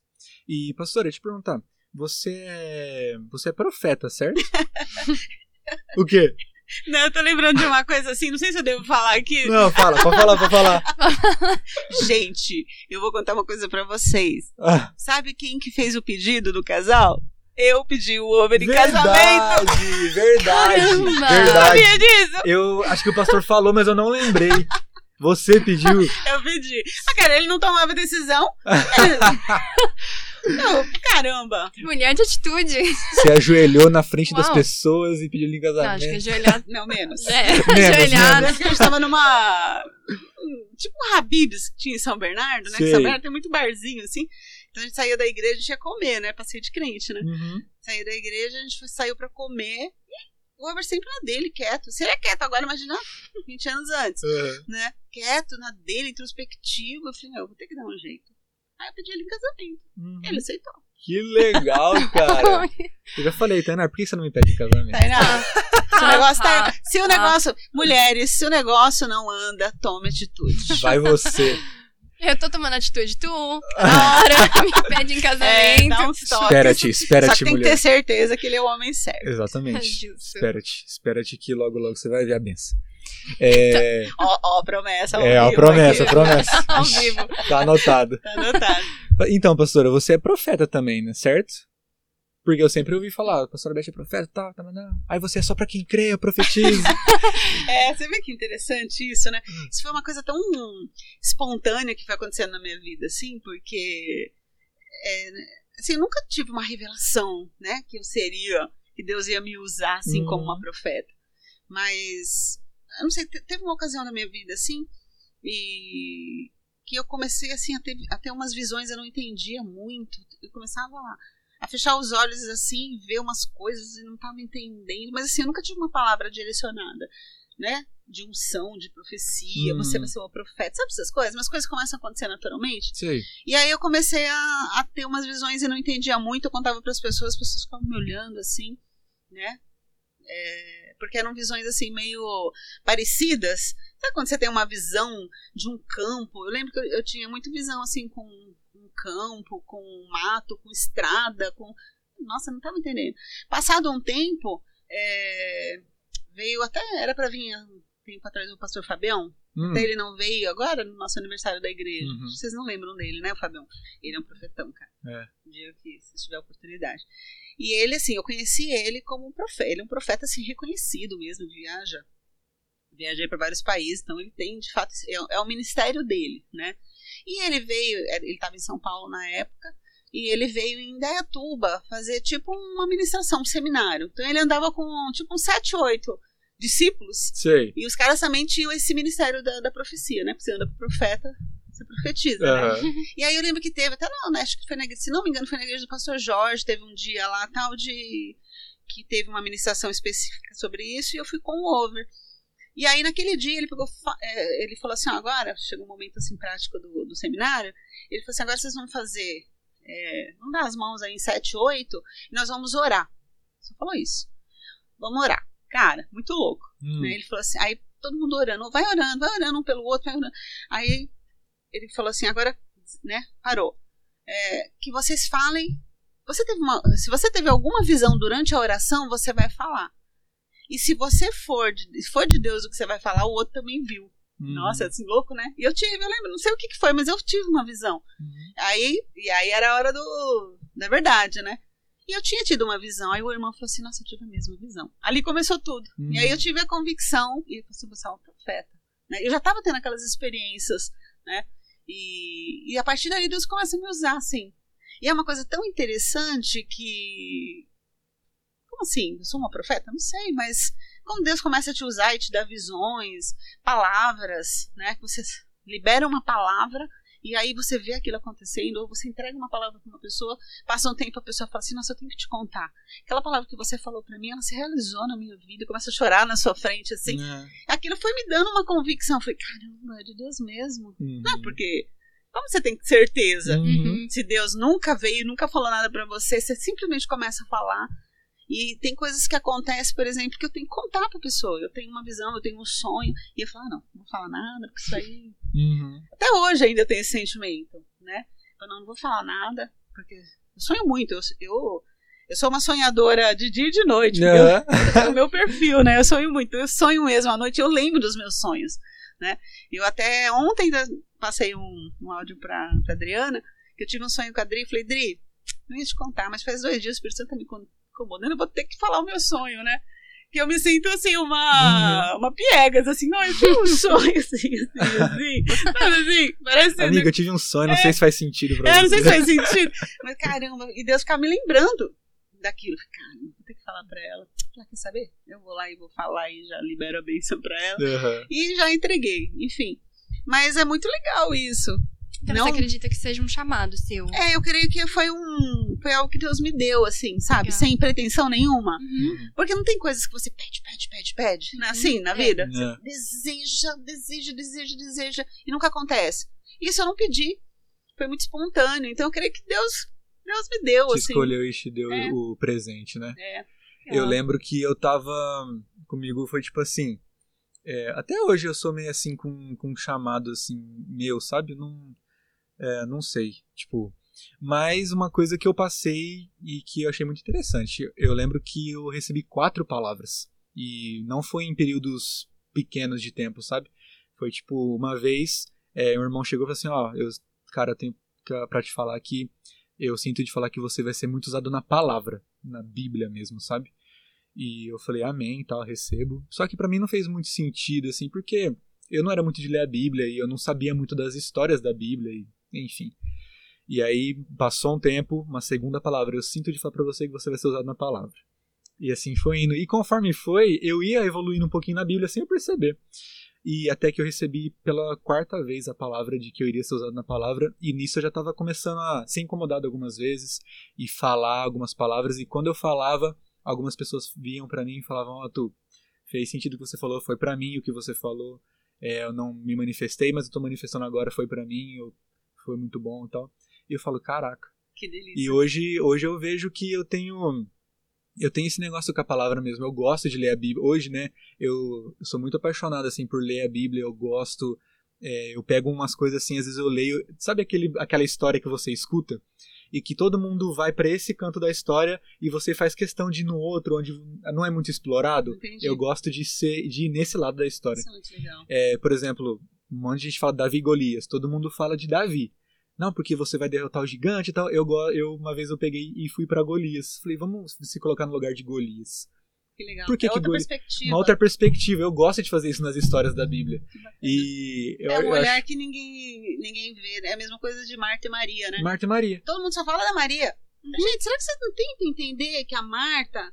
E, pastora, eu te perguntar, você é, você é profeta, certo? <laughs> o quê? Não, eu tô lembrando de uma coisa assim, não sei se eu devo falar aqui. Não, fala, pode falar, pode falar. <laughs> Gente, eu vou contar uma coisa pra vocês. Ah, Sabe quem que fez o pedido do casal? Eu pedi o over em casamento. verdade, verdade, Caramba! verdade. Sabia disso? Eu acho que o pastor falou, mas eu não lembrei. Você pediu. Eu pedi. Ah, cara, ele não tomava decisão. <laughs> Não, caramba. Mulher de atitude. Você ajoelhou na frente das Uau. pessoas e pediu em Não, acho que casamento. ajoelhado. Não, menos. É, Menos, ajoelhado. Que a gente tava numa. Tipo um Habibs que tinha em São Bernardo, né? Que. São Bernardo tem muito barzinho, assim. Então a gente saía da igreja, a gente ia comer, né? Passeio de crente, né? Uhum. Saía da igreja, a gente foi- saiu pra comer. E o Over sempre na dele, quieto. Se ele é quieto agora, imagina 20 anos antes, Uhum. né? Quieto, na dele, introspectivo. Eu falei, não, eu vou ter que dar um jeito. Aí eu pedi ele em casamento. Uhum. Ele aceitou. Que legal, <laughs> cara. Eu já falei, Tainá, por que você não me pede em casamento? Tainá, <laughs> se o negócio tá. Ah, Se o negócio. Mulheres, se o negócio não anda, tome atitude. Vai você. Eu tô tomando atitude. Tu, na hora, <laughs> me pede em É, casamento. dá uns toques. Espera-te, Só espera-te, que tem que mulher. ter certeza que ele é o homem certo. Exatamente. Espera-te, espera-te que logo, logo você vai ver a benção. É, Ó, ó, promessa. ao é a vivo promessa, a aqui. promessa. <laughs> Ao vivo. Tá anotado. Tá anotado. Então, pastora, você é profeta também, né? Certo? Porque eu sempre ouvi falar, pastora Beth é profeta, tá, tá, não. Aí você é só pra quem crê, eu profetizo. <laughs> É, você vê que interessante isso, né? Hum. Isso foi uma coisa tão espontânea que foi acontecendo na minha vida, assim, porque é, assim, eu nunca tive uma revelação, né, que eu seria, que Deus ia me usar assim como uma Uhum. profeta. Mas eu não sei, te- teve uma ocasião na minha vida assim e que eu comecei assim a ter, a ter umas visões eu não entendia muito. Eu começava a, a fechar os olhos assim, ver umas coisas e não estava entendendo, mas assim, eu nunca tive uma palavra direcionada, né? De unção, de profecia, Hum. você vai ser uma profeta, sabe essas coisas? Mas coisas começam a acontecer naturalmente. Sei. E aí eu comecei a, a ter umas visões e não entendia muito. Eu contava para as pessoas, as pessoas ficavam me olhando assim, né? É, porque eram visões assim meio parecidas. Sabe quando você tem uma visão de um campo? Eu lembro que eu, eu tinha muito visão assim com um campo, com mato, com estrada, com. Nossa, não estava entendendo. Passado um tempo, é, veio até. Era para vir um tempo atrás o pastor Fabião. Hum. Até ele não veio agora no nosso aniversário da igreja. Uhum. Vocês não lembram dele, né, o Fabião? Ele é um profetão, cara. É. Um dia que se tiver oportunidade. E ele, assim, eu conheci ele como um profeta. Ele é um profeta, assim, reconhecido mesmo, viaja. Viajei para vários países, então ele tem, de fato, é, é o ministério dele, né? E ele veio, é, ele estava em São Paulo na época, e ele veio em Indaiatuba fazer, tipo, uma ministração, um seminário. Então ele andava com, tipo, uns sete, oito discípulos, Sei. e os caras também tinham esse ministério da, da profecia, né? Porque você anda com profeta, você profetiza, né? Aham. E aí eu lembro que teve, até não, né? Acho que foi na igreja, se não me engano, foi na igreja do pastor Jorge, teve um dia lá, tal, de. que teve uma ministração específica sobre isso, e eu fui com o over. E aí naquele dia ele pegou, é, ele falou assim, agora, chegou um momento assim prático do, do seminário, ele falou assim, agora vocês vão fazer, é, vamos dar as mãos aí em 7, 8, e nós vamos orar. Só falou isso. Vamos orar. Cara, muito louco. Hum. Né? Ele falou assim, aí todo mundo orando, vai orando, vai orando um pelo outro, vai orando. Aí ele falou assim, agora, né, parou. É, que vocês falem. Você teve uma, se você teve alguma visão durante a oração, você vai falar. E se você for de, for de Deus o que você vai falar, o outro também viu. Hum. Nossa, assim, louco, né? E eu tive, eu lembro, não sei o que, que foi, mas eu tive uma visão. Uhum. Aí, e aí era a hora do, da verdade, né? E eu tinha tido uma visão. Aí o irmão falou assim: Nossa, eu tive a mesma visão. Ali começou tudo. Uhum. E aí eu tive a convicção, e eu falei assim: Você é um profeta. Né? Eu já estava tendo aquelas experiências, né? E, e a partir daí Deus começa a me usar, assim. E é uma coisa tão interessante que. Como assim? Eu sou uma profeta? Não sei, mas como Deus começa a te usar e te dar visões, palavras, né? Que você libera uma palavra e aí você vê aquilo acontecendo, ou você entrega uma palavra para uma pessoa, passa um tempo a pessoa fala assim: Nossa, eu tenho que te contar. Aquela palavra que você falou para mim, ela se realizou na minha vida, começa a chorar na sua frente, assim. É. Aquilo foi me dando uma convicção. Eu falei: Caramba, é de Deus mesmo. Uhum. Não, porque. Como você tem certeza? Uhum. Se Deus nunca veio, nunca falou nada para você, você simplesmente começa a falar. E tem coisas que acontecem, por exemplo, que eu tenho que contar pra pessoa. Eu tenho uma visão, eu tenho um sonho. E eu falo, ah, não, não vou falar nada, porque isso aí. Uhum. Até hoje ainda tem esse sentimento, né? Eu não, não vou falar nada, porque eu sonho muito. Eu, eu, eu sou uma sonhadora de dia e de noite. eu- Aham. é o meu perfil, né? Eu sonho muito. Eu sonho mesmo à noite, eu lembro dos meus sonhos, né? Eu até ontem passei um, um áudio pra Adriana, que eu tive um sonho com a Adri, e falei, Adri, não ia te contar, mas faz dois dias o Espírito Santo tá me con- incomodando, eu vou ter que falar o meu sonho, né? Que eu me sinto assim, uma, uma piegas, assim, não, eu tive um sonho <laughs> assim, assim, assim, sabe assim, parece Amiga, eu tive um sonho, não sei se faz sentido pra é, você. não sei se faz sentido. Mas caramba, e Deus ficava me lembrando daquilo. Caramba, vou ter que falar pra ela. Ela quer saber? Eu vou lá e vou falar e já libero a bênção pra ela. Aham. E já entreguei, enfim. Mas é muito legal isso. Então Não- você acredita que seja um chamado seu? É, eu creio que foi um. Foi algo que Deus me deu, assim, sabe? Legal. Sem pretensão nenhuma. Uhum. Porque não tem coisas que você pede, pede, pede, pede. Né? Assim, na É. vida. É. deseja, deseja, deseja, deseja, e nunca acontece. Isso eu não pedi. Foi muito espontâneo. Então eu creio que Deus, Deus me deu, Te assim. escolheu e te deu É. o presente, né? É. Eu lembro que eu tava. Comigo foi tipo assim. é, até hoje eu sou meio assim com, com um chamado assim, meu, sabe? Não, é, não sei. Tipo. Mas uma coisa que eu passei e que eu achei muito interessante. Eu lembro que eu recebi quatro palavras. E não foi em períodos pequenos de tempo, sabe? Foi tipo, uma vez, é, meu irmão chegou e falou assim: Ó, eu, cara, eu tenho pra- te falar que eu sinto de falar que você vai ser muito usado na palavra, na Bíblia mesmo, sabe? E eu falei, amém, tal, recebo. Só que pra mim não fez muito sentido, assim, porque eu não era muito de ler a Bíblia e eu não sabia muito das histórias da Bíblia, e, enfim. E aí passou um tempo, uma segunda palavra. Eu sinto de falar pra você que você vai ser usado na palavra. E assim foi indo. E conforme foi, eu ia evoluindo um pouquinho na Bíblia sem eu perceber. E até que eu recebi pela quarta vez a palavra de que eu iria ser usado na palavra. E nisso eu já estava começando a ser incomodado algumas vezes e falar algumas palavras. E quando eu falava, algumas pessoas vinham para mim e falavam: Ó, oh, tu, fez sentido o que você falou, foi para mim o que você falou. É, eu não me manifestei, mas eu tô manifestando agora, foi para mim, eu, foi muito bom e tal. E eu falo: caraca. Que delícia. E hoje, hoje eu vejo que eu tenho eu tenho esse negócio com a palavra mesmo. Eu gosto de ler a Bíblia. Hoje, né, eu, eu sou muito apaixonado assim por ler a Bíblia. Eu gosto. É, eu pego umas coisas assim, às vezes eu leio. Sabe aquele, aquela história que você escuta? E que todo mundo vai para esse canto da história e você faz questão de ir no outro, onde não é muito explorado. Entendi. Eu gosto de ser de ir nesse lado da história. Isso é muito legal. É, por exemplo, um monte de gente fala Davi e Golias. Todo mundo fala de Davi não, porque você vai derrotar o gigante e tal. Eu, eu uma vez eu peguei e fui para Golias. Falei, vamos se colocar no lugar de Golias. Que legal. Por que é que outra Golias- perspectiva. Uma outra perspectiva. Eu gosto de fazer isso nas histórias da Bíblia. E eu, é um eu olhar acho que ninguém, ninguém vê. né? É a mesma coisa de Marta e Maria, né? Marta e Maria. Todo mundo só fala da Maria. Uhum. Gente, será que vocês não tentam entender que a Marta,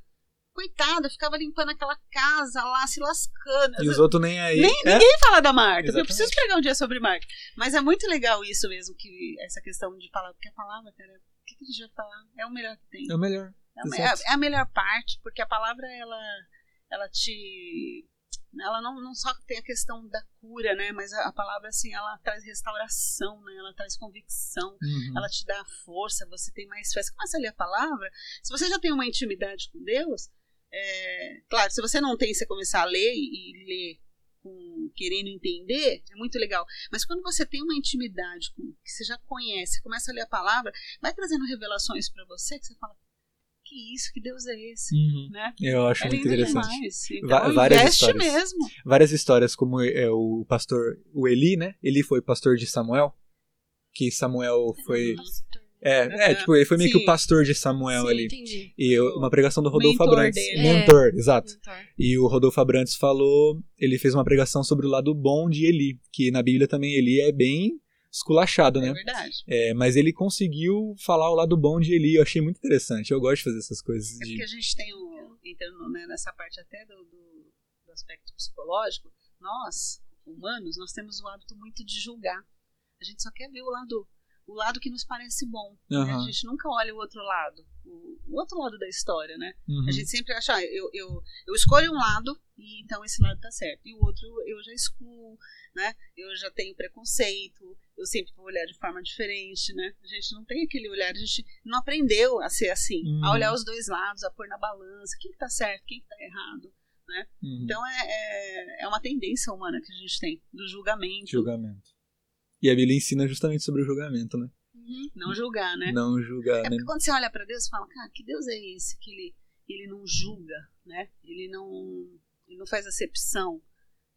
coitada, ficava limpando aquela casa lá, se lascando. E os outros nem aí. Nem- É? Ninguém fala da Marta. Eu preciso pegar um dia sobre Marta. Mas é muito legal isso mesmo, que essa questão de falar. Porque a palavra, cara, o que, que a gente vai falar? É o melhor que tem. É o melhor. É é a melhor parte, porque a palavra, ela, ela te. Ela não, não só tem a questão da cura, né? Mas a, a palavra, assim, ela traz restauração, né? Ela traz convicção Uhum. ela te dá força, você tem mais fé. Você começa a ler a palavra, se você já tem uma intimidade com Deus, é, claro, se você não tem, você começar a ler e, ler com, querendo entender, é muito legal. Mas quando você tem uma intimidade com que você já conhece, começa a ler a palavra, vai trazendo revelações para você que você fala, que isso, que Deus é esse, Uhum. né? Eu acho é muito interessante. demais. Então, Va- várias histórias. mesmo. Várias histórias, como é, o pastor, o Eli, né? Eli foi pastor de Samuel. Que Samuel foi. Pastor. É, é tipo, ele foi meio que Sim. o pastor de Samuel Sim, ali. entendi. E eu- uma pregação do Rodolfo Mentor Abrantes. dele. Mentor, exato. Mentor. E o Rodolfo Abrantes falou, ele fez uma pregação sobre o lado bom de Eli, que na Bíblia também Eli é bem esculachado, É né? verdade. É, mas ele conseguiu falar o lado bom de Eli, eu achei muito interessante. Eu gosto de fazer essas coisas. É De... porque a gente tem um, entrando né, nessa parte até do, do, do aspecto psicológico, nós, humanos, nós temos o hábito muito de julgar. A gente só quer ver o lado, o lado que nos parece bom. né? Aham. A gente nunca olha o outro lado, o, o outro lado da história, né? Uhum. A gente sempre acha, ah, eu, eu, eu escolho um lado e então esse lado tá certo. E o outro eu já excluo, né? Eu já tenho preconceito, eu sempre vou olhar de forma diferente, né? A gente não tem aquele olhar, a gente não aprendeu a ser assim, Uhum. a olhar os dois lados, a pôr na balança, quem que tá certo, quem que tá errado. Uhum. Então é, é, é uma tendência humana que a gente tem, do julgamento, Julgamento. E a Bíblia ensina justamente sobre o julgamento, né? Uhum. não julgar, né? Não julgar, É né? porque quando você olha para Deus e fala, cara, que Deus é esse? Que ele, ele não julga, né? Ele não, ele não faz acepção,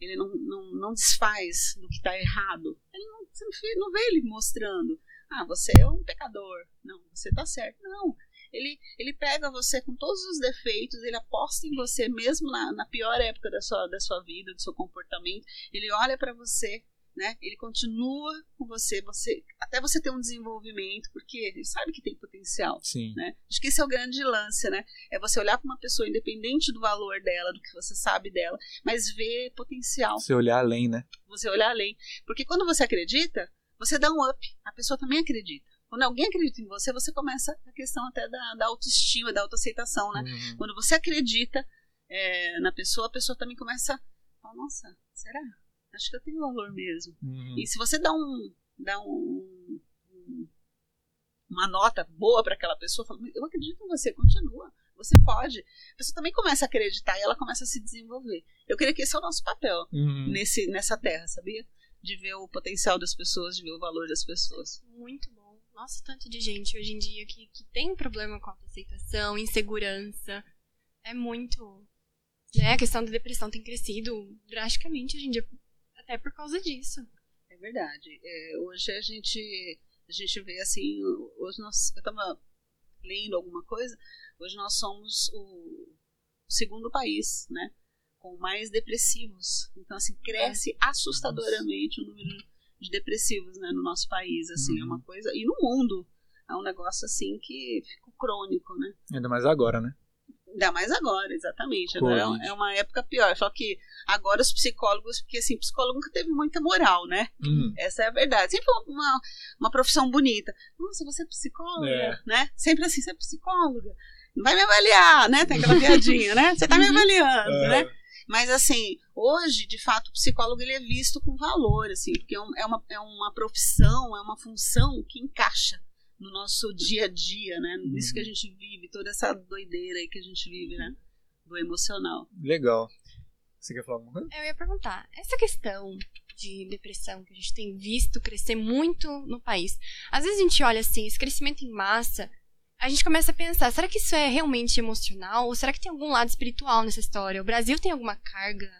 ele não, não, não desfaz do que está errado. Ele não, você não vê, não vê ele mostrando, ah, você é um pecador. Não, você tá certo. Não. Ele, ele pega você com todos os defeitos, ele aposta em você mesmo na, na pior época da sua, da sua vida, do seu comportamento. Ele olha para você, né? Ele continua com você, você até você ter um desenvolvimento, porque ele sabe que tem potencial. Sim. Né? Acho que esse é o grande lance, né? É você olhar para uma pessoa independente do valor dela, do que você sabe dela, mas ver potencial, Você olhar além, né? você olhar além. Porque quando você acredita, você dá um up, a pessoa também acredita. Quando alguém acredita em você, você começa a questão até da, da autoestima, da autoaceitação, né? Uhum. Quando você acredita é, na pessoa, a pessoa também começa a falar, nossa, será? Acho que eu tenho valor mesmo. Uhum. E se você dá um, dá um, um- uma nota boa para aquela pessoa, fala, eu acredito em você, continua, você pode. A pessoa também começa a acreditar e ela começa a se desenvolver. Eu creio que esse é o nosso papel Uhum. nesse, nessa terra, sabia? De ver o potencial das pessoas, de ver o valor das pessoas. Muito bom. Nossa, tanto de gente hoje em dia que, que tem problema com autoaceitação, insegurança. É muito. Né? A questão da depressão tem crescido drasticamente hoje em dia, até por causa disso. É verdade. É, hoje a gente, a gente vê assim, hoje nós, eu estava lendo alguma coisa, hoje nós somos o segundo país, né, com mais depressivos. Então assim cresce assustadoramente o número de depressivos, né, no nosso país, assim, é Uhum. uma coisa, e no mundo, é um negócio assim que ficou crônico, né? Ainda mais agora, né? Ainda mais agora, exatamente. Agora é um- Covid. é uma época pior. Só que agora os psicólogos, porque assim, psicólogo nunca teve muita moral, né? Hum, Essa é a verdade. Sempre uma, uma, profissão bonita. Nossa, você é psicóloga, É. né? Sempre assim, você é psicóloga. Não vai me avaliar, né? Tem aquela piadinha, né? Você tá me Uhum. avaliando, é, né? Mas assim, hoje, de fato, o psicólogo ele é visto com valor, assim, porque é, é uma, é uma profissão, é uma função que encaixa no nosso <laughs> dia a dia, né? Nisso Uhum. que a gente vive, toda essa doideira aí que a gente vive, né? Do emocional. Legal. Você quer falar alguma coisa? Eu ia perguntar, essa questão de depressão que a gente tem visto crescer muito no país, às vezes a gente olha assim, esse crescimento em massa, a gente começa a pensar, será que isso é realmente emocional? Ou será que tem algum lado espiritual nessa história? O Brasil tem alguma carga,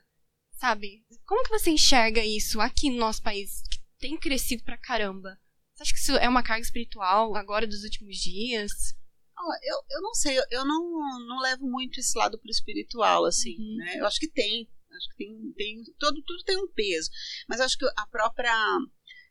sabe? Como que você enxerga isso aqui no nosso país, que tem crescido pra caramba? Você acha que isso é uma carga espiritual agora dos últimos dias? Eu, eu não sei, eu- eu não, não levo muito esse lado pro espiritual, assim, Uhum. né? Eu acho que tem, acho que tem, tem todo, tudo tem um peso, mas acho que a própria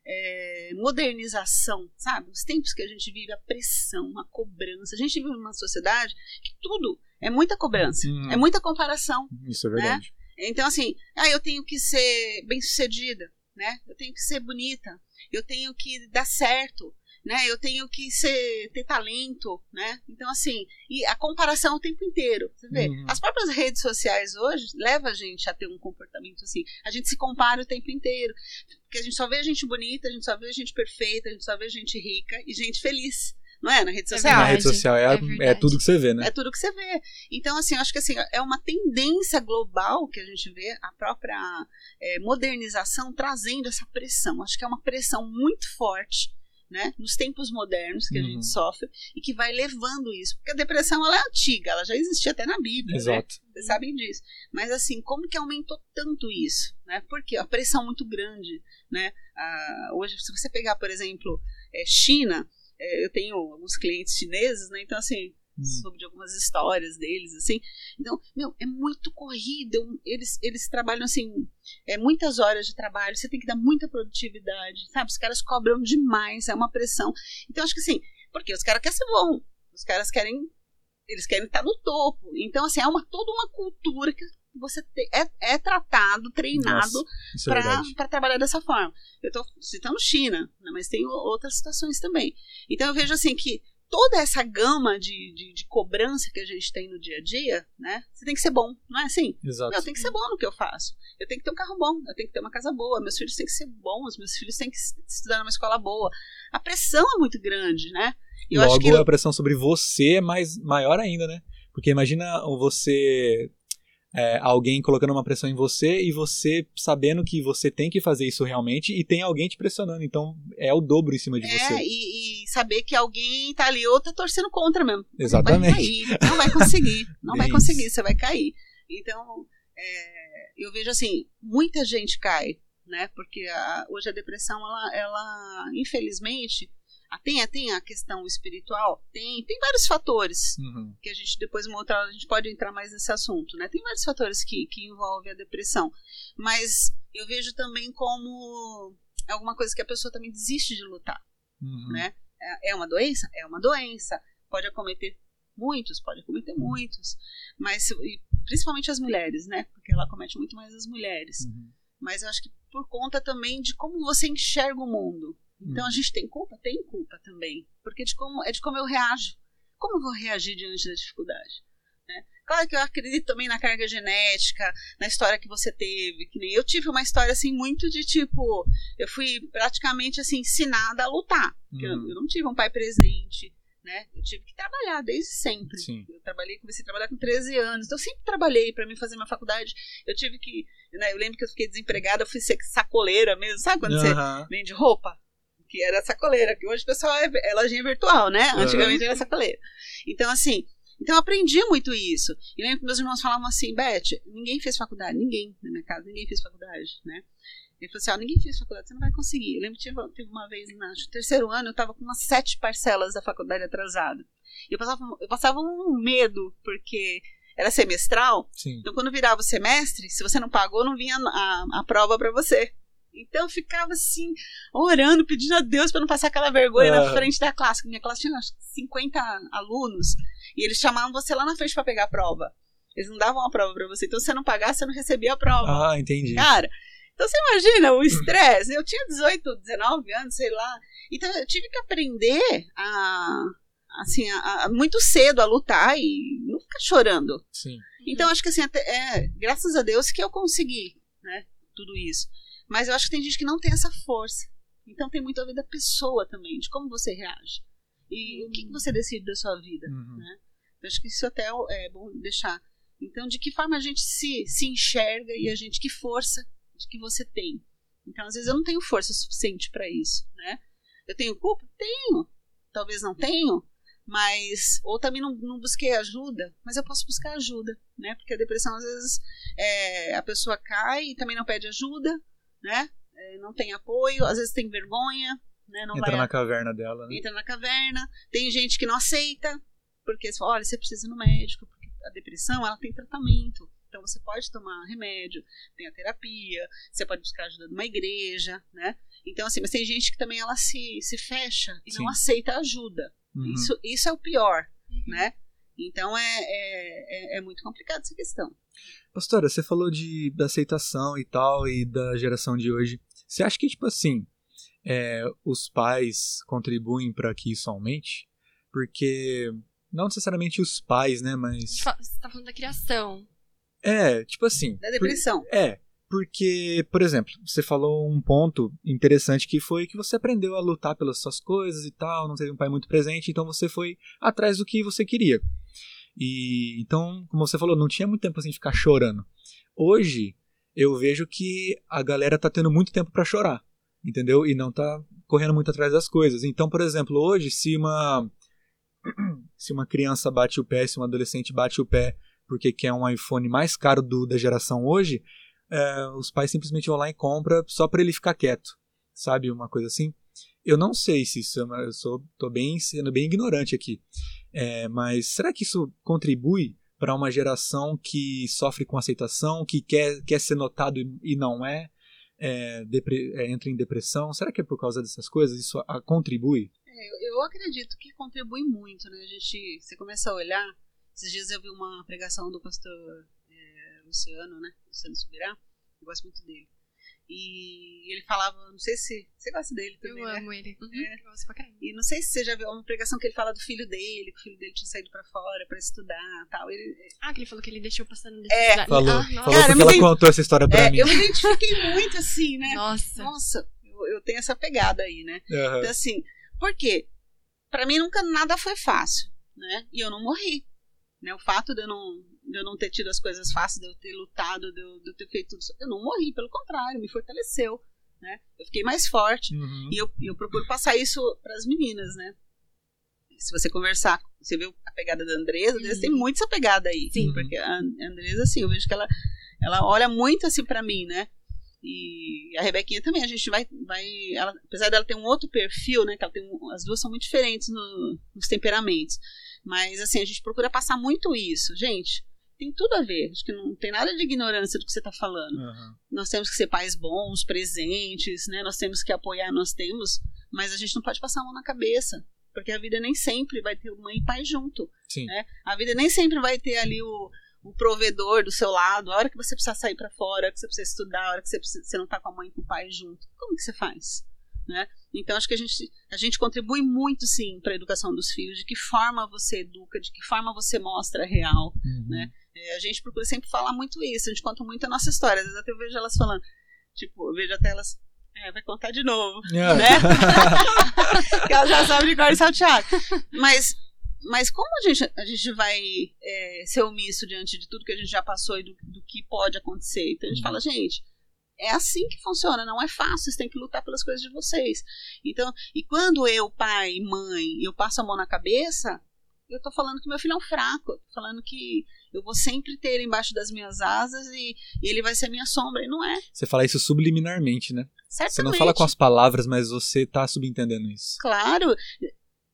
é, modernização, sabe? Os tempos que a gente vive, a pressão, a cobrança, a gente vive numa sociedade que tudo é muita cobrança, Hum. é muita comparação, Isso é verdade. então, assim, ah, eu tenho que ser bem-sucedida, né? Eu tenho que ser bonita, eu tenho que dar certo, né? Eu tenho que ser ter talento, né? Então, assim, e a comparação o tempo inteiro, você vê? Uhum. As próprias redes sociais hoje levam a gente a ter um comportamento assim. A gente se compara o tempo inteiro, porque a gente só vê gente bonita, a gente só vê gente perfeita, a gente só vê gente rica e gente feliz, não é? Na rede É social. Na verdade, rede social é, é é tudo que você vê, né? É tudo que você vê. Então, assim, eu acho que assim, é uma tendência global que a gente vê, a própria é, modernização trazendo essa pressão. Acho que é uma pressão muito forte, né? Nos tempos modernos que a Uhum. gente sofre e que vai levando isso. Porque a depressão, ela é antiga, ela já existia até na Bíblia, né? Exato. Vocês sabem disso. Mas assim, como que aumentou tanto isso? Né? Porque a pressão muito grande. Né? Ah, hoje, se você pegar, por exemplo, é, China, é, eu tenho alguns clientes chineses, né? Então, assim, Hum. sobre de algumas histórias deles, assim. Então, meu, é muito corrido. é Eles, eles trabalham, assim, é, muitas horas de trabalho, você tem que dar muita produtividade, sabe? Os caras cobram demais, é uma pressão. Então, acho que assim, porque os caras querem ser bom, os caras querem eles querem estar no topo. Então, assim, é uma, toda uma cultura que você te- é, é tratado, treinado isso é para trabalhar dessa forma. Eu estou citando China, né, mas tem outras situações também. Então, eu vejo assim que toda essa gama de, de, de cobrança que a gente tem no dia a dia, né? Você tem que ser bom, não é assim? Exato. Eu tenho que ser bom no que eu faço. Eu tenho que ter um carro bom, eu tenho que ter uma casa boa, meus filhos têm que ser bons, meus filhos têm que estudar numa escola boa. A pressão é muito grande, né? Eu Logo, acho que a pressão sobre você é mais, maior ainda, né? Porque imagina você. É, alguém colocando uma pressão em você e você sabendo que você tem que fazer isso realmente e tem alguém te pressionando. Então é o dobro em cima de É, você. e, e saber que alguém tá ali ou tá torcendo contra mesmo. Exatamente. Vai cair, não vai conseguir, não vai <laughs> Isso. conseguir, você vai cair. Então, é, eu vejo assim, muita gente cai, né? Porque a- hoje a depressão, ela, ela infelizmente, tem, a- tem a questão espiritual, tem, tem vários fatores Uhum. que a gente depois uma outra hora a gente pode entrar mais nesse assunto, né? Tem vários fatores que, que envolvem a depressão, mas eu vejo também como alguma coisa que a pessoa também desiste de lutar Uhum. né? É é uma doença? É uma doença. Pode acometer muitos, pode acometer muitos. Mas, principalmente as mulheres, né? Porque ela comete muito mais as mulheres. Uhum. Mas eu acho que por conta também de como você enxerga o mundo. Então a gente tem culpa? Tem culpa também. Porque de como, é de como eu reajo. Como eu vou reagir diante da dificuldade? né? Claro que eu acredito também na carga genética, na história que você teve. Que nem eu tive uma história assim muito de tipo, eu fui praticamente assim ensinada a lutar. Eu, Uhum. eu não tive um pai presente, né? Eu tive que trabalhar desde sempre. Sim. Eu trabalhei, comecei a trabalhar com 13 anos. Então eu sempre trabalhei para mim fazer minha faculdade. Eu tive que, né, eu lembro que eu fiquei desempregada, eu fui ser sacoleira mesmo, sabe quando você Aham. vende roupa? Que era sacoleira, que hoje o pessoal é, é lojinha virtual, né? Antigamente era sacoleira. Então, assim, então eu aprendi muito isso. E lembro que meus irmãos falavam assim, Beth, ninguém fez faculdade, ninguém na minha casa, ninguém fez faculdade, né? Ele falou assim, ó, ninguém fez faculdade, você não vai conseguir. Eu lembro que tive, teve uma vez, no terceiro ano, eu tava com umas sete parcelas da faculdade atrasada. E eu passava, eu passava um medo, porque era semestral, Sim. então, quando virava o semestre, se você não pagou, não vinha a, a prova para você. Então eu ficava assim, orando, pedindo a Deus para não passar aquela vergonha Ah. na frente da classe. Minha classe tinha acho que 50 alunos e eles chamavam você lá na frente para pegar a prova. Eles não davam a prova para você, então se você não pagasse, você não recebia a prova. Ah, entendi. Cara, então você imagina o estresse. Eu tinha 18, 19 anos, sei lá. Então eu tive que aprender a. Assim, a, a- muito cedo a lutar e não ficar chorando. Sim. Então acho que assim, até, é, graças a Deus que eu consegui, né? Tudo isso. Mas eu acho que tem gente que não tem essa força. Então tem muito a ver da pessoa também, de como você reage. E o que, que você decide da sua vida. Uhum. Eu acho que isso até é bom deixar. Então, de que forma a gente se, se enxerga e a gente, que força de que você tem. Então, às vezes eu não tenho força suficiente para isso, né? Eu tenho culpa? Tenho. Talvez não tenho, mas. Ou também não, não busquei ajuda, mas eu posso buscar ajuda, né? Porque a depressão, às vezes, é, a pessoa cai e também não pede ajuda, né? É, não tem apoio, às vezes tem vergonha, né? Não Entra vai na caverna dela, né? entra na caverna. Tem gente que não aceita, porque você fala, olha, você precisa ir no médico, porque a depressão ela tem tratamento. Então você pode tomar remédio, tem a terapia, você pode buscar ajuda de uma igreja, né? Então, assim, mas tem gente que também ela se, se fecha e Sim. não aceita ajuda. Uhum. Isso, isso é o pior, Uhum. né? Então é, é, é, é muito complicado essa questão. Pastora, você falou de da aceitação e tal, e da geração de hoje. Você acha que, tipo assim, é, os pais contribuem para que isso aumente? Porque, não necessariamente os pais, né, mas... Você tá falando da criação. É, tipo assim... Da depressão. por- é, porque, por exemplo, você falou um ponto interessante que foi que você aprendeu a lutar pelas suas coisas e tal, não teve um pai muito presente, então você foi atrás do que você queria. E então, como você falou, não tinha muito tempo assim de ficar chorando. Hoje eu vejo que a galera tá tendo muito tempo para chorar, entendeu? E não tá correndo muito atrás das coisas. Então, por exemplo, hoje se uma <clears throat> se uma criança bate o pé, se um adolescente bate o pé porque quer um iPhone mais caro do, da geração hoje, é, os pais simplesmente vão lá e compram só para ele ficar quieto, sabe? Uma coisa assim. Eu não sei se isso, é eu sou, tô bem sendo bem ignorante aqui, É, mas será que isso contribui para uma geração que sofre com aceitação, que quer, quer ser notado e, não é, é, é, entra em depressão? Será que é por causa dessas coisas? Isso a- contribui? É, eu, eu acredito que contribui muito, né? A gente, você começa a olhar. Esses dias eu vi uma pregação do pastor é, Luciano, né? Luciano Subirá. Eu gosto muito dele. E ele falava, não sei se você gosta dele Eu também, né? amo ele. Uhum. É. Eu gosto pra caramba. E não sei se você já viu uma pregação que ele fala do filho dele, que o filho dele tinha saído pra fora pra estudar, tal. Ele, Ah, que ele falou que ele deixou passando É, necessidade. Falou, Ah, nossa. falou Cara, porque ela me- contou essa história pra é, mim. eu me identifiquei muito assim, né? Nossa. Nossa, eu, eu tenho essa pegada aí, né? Aham. Então, assim, por quê? Pra mim nunca nada foi fácil, né? E eu não morri. Né? O fato de eu, não, de eu não ter tido as coisas fáceis, de eu ter lutado, de eu, de eu ter feito tudo isso, eu não morri, pelo contrário, me fortaleceu, né? Eu fiquei mais forte. Uhum. E eu, eu procuro passar isso pras meninas, né? Se você conversar, você viu a pegada da Andresa, a Andresa Uhum. tem muito essa pegada aí. Sim. Porque a Andresa, assim, eu vejo que ela, ela olha muito assim pra mim, né? E a Rebequinha também, a gente vai. vai ela, apesar dela ter um outro perfil, né? Que ela tem um- as duas são muito diferentes no- nos temperamentos. Mas assim, a gente procura passar muito isso. Gente, tem tudo a ver. Acho que não tem nada de ignorância do que você tá falando Aham. nós temos que ser pais bons, presentes, né? Nós temos que apoiar, nós temos, mas a gente não pode passar a mão na cabeça, porque a vida nem sempre vai ter mãe e pai junto, Sim. né? A vida nem sempre vai ter ali o, o provedor do seu lado, a hora que você precisa sair para fora, a hora que você precisa estudar, a hora que você, precisa, você não tá com a mãe e com o pai junto. Como que você faz? Né? Então acho que a gente, a gente contribui muito sim para a educação dos filhos, de que forma você educa, de que forma você mostra a real, Uhum. né? É, a gente procura sempre falar muito isso, a gente conta muito a nossa história. Às vezes até eu vejo elas falando, tipo, eu vejo até elas, é, vai contar de novo, <laughs> É. né? <laughs> que elas já sabem de cor e salteado. Mas, mas como a gente, a gente vai é, ser omisso diante de tudo que a gente já passou e do, do que pode acontecer? Então a gente Uhum. fala, gente, é assim que funciona, não é fácil, vocês têm que lutar pelas coisas de vocês. Então, e quando eu, pai, mãe, eu passo a mão na cabeça, eu tô falando que meu filho é um fraco, eu tô falando que eu vou sempre ter ele embaixo das minhas asas e, e ele vai ser minha sombra, e não é. Você fala isso subliminarmente, né? Certamente. Você não fala com as palavras, mas você tá subentendendo isso. Claro,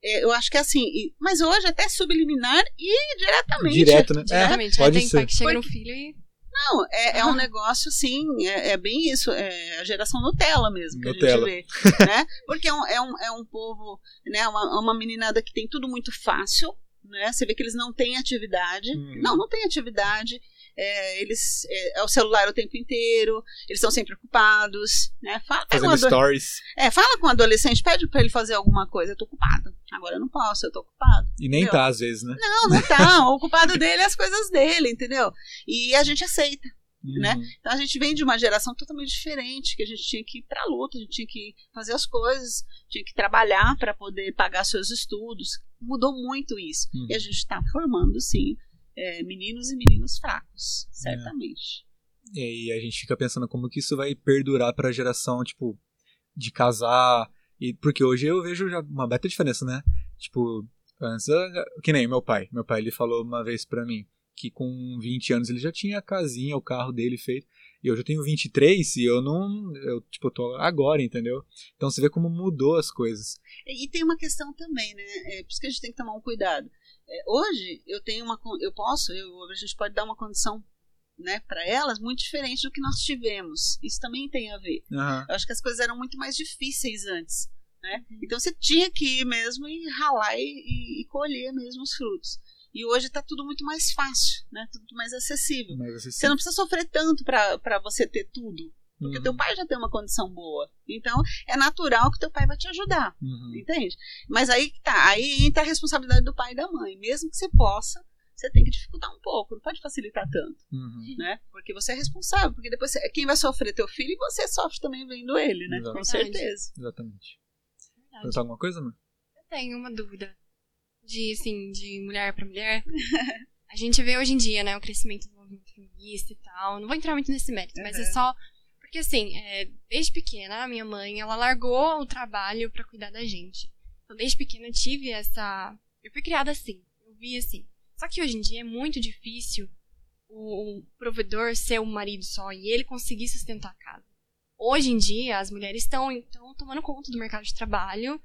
é, eu acho que é assim, mas hoje até subliminar e diretamente. Direto, né? Diretamente. É, pode Tem ser. pai que chega no filho e. Não, é, é um negócio assim, é, é bem isso, é a geração Nutella mesmo que Nutella. a gente vê, né? <laughs> Porque é um, é um, é um povo, né? Uma, uma meninada que tem tudo muito fácil, né? Você vê que eles não têm atividade, Hum. não, não tem atividade. é, eles é, é o celular o tempo inteiro, eles estão sempre ocupados, né? Fala, Fazendo ado- stories. é, fala com o adolescente, pede pra ele fazer alguma coisa, eu tô ocupado. Agora eu não posso, eu tô ocupado. E nem Entendeu? tá, às vezes, né? Não, não tá. O ocupado dele é as coisas dele, entendeu? E a gente aceita. Né? Uhum. Então a gente vem de uma geração totalmente diferente, que a gente tinha que ir pra luta, a gente tinha que fazer as coisas, tinha que trabalhar para poder pagar seus estudos. Mudou muito isso. Uhum. E a gente está formando, sim, é, meninos e meninas fracos, certamente. E aí a gente fica pensando como que isso vai perdurar pra geração, tipo, de casar. E, porque hoje eu vejo já uma beta diferença, né? Tipo, antes, que nem meu pai. Meu pai, ele falou uma vez pra mim que com 20 anos ele já tinha a casinha, o carro dele feito. E hoje eu tenho 23 e eu não. Eu, tipo, eu tô agora, entendeu? Então você vê como mudou as coisas. E, e tem uma questão também, né? É, por isso que a gente tem que tomar um cuidado. É, hoje eu tenho uma, eu posso, eu, a gente pode dar uma condição, né, para elas muito diferente do que nós tivemos. Isso também tem a ver. Aham. Eu acho que as coisas eram muito mais difíceis antes. Né? Então você tinha que ir mesmo e ralar e, e- e colher mesmo os frutos. E hoje está tudo muito mais fácil, né? tudo mais acessível. Mas assim, Você não precisa sofrer tanto para você ter tudo. Porque uhum, teu pai já tem uma condição boa. Então é natural que teu pai vai te ajudar. uhum. Entende? Mas aí que tá. Aí entra a responsabilidade do pai e da mãe. Mesmo que você possa, você tem que dificultar um pouco. Não pode facilitar tanto Uhum. né? Porque você é responsável, porque depois você- quem vai sofrer é teu filho e você sofre também vendo ele, né? Exato. Com certeza. Exatamente. Verdade. Perguntar alguma coisa, mano? Eu tenho uma dúvida de, assim, de mulher pra mulher. <laughs> A gente vê hoje em dia, né, o crescimento do movimento feminista e tal. Não vou entrar muito nesse mérito, mas é Uhum. só... Porque, assim, é, desde pequena, a minha mãe, ela largou o trabalho pra cuidar da gente. Então, desde pequena, eu tive essa... Eu fui criada assim. Eu vi assim. Só que hoje em dia é muito difícil o, o provedor ser um marido só e ele conseguir sustentar a casa. Hoje em dia, as mulheres estão então tomando conta do mercado de trabalho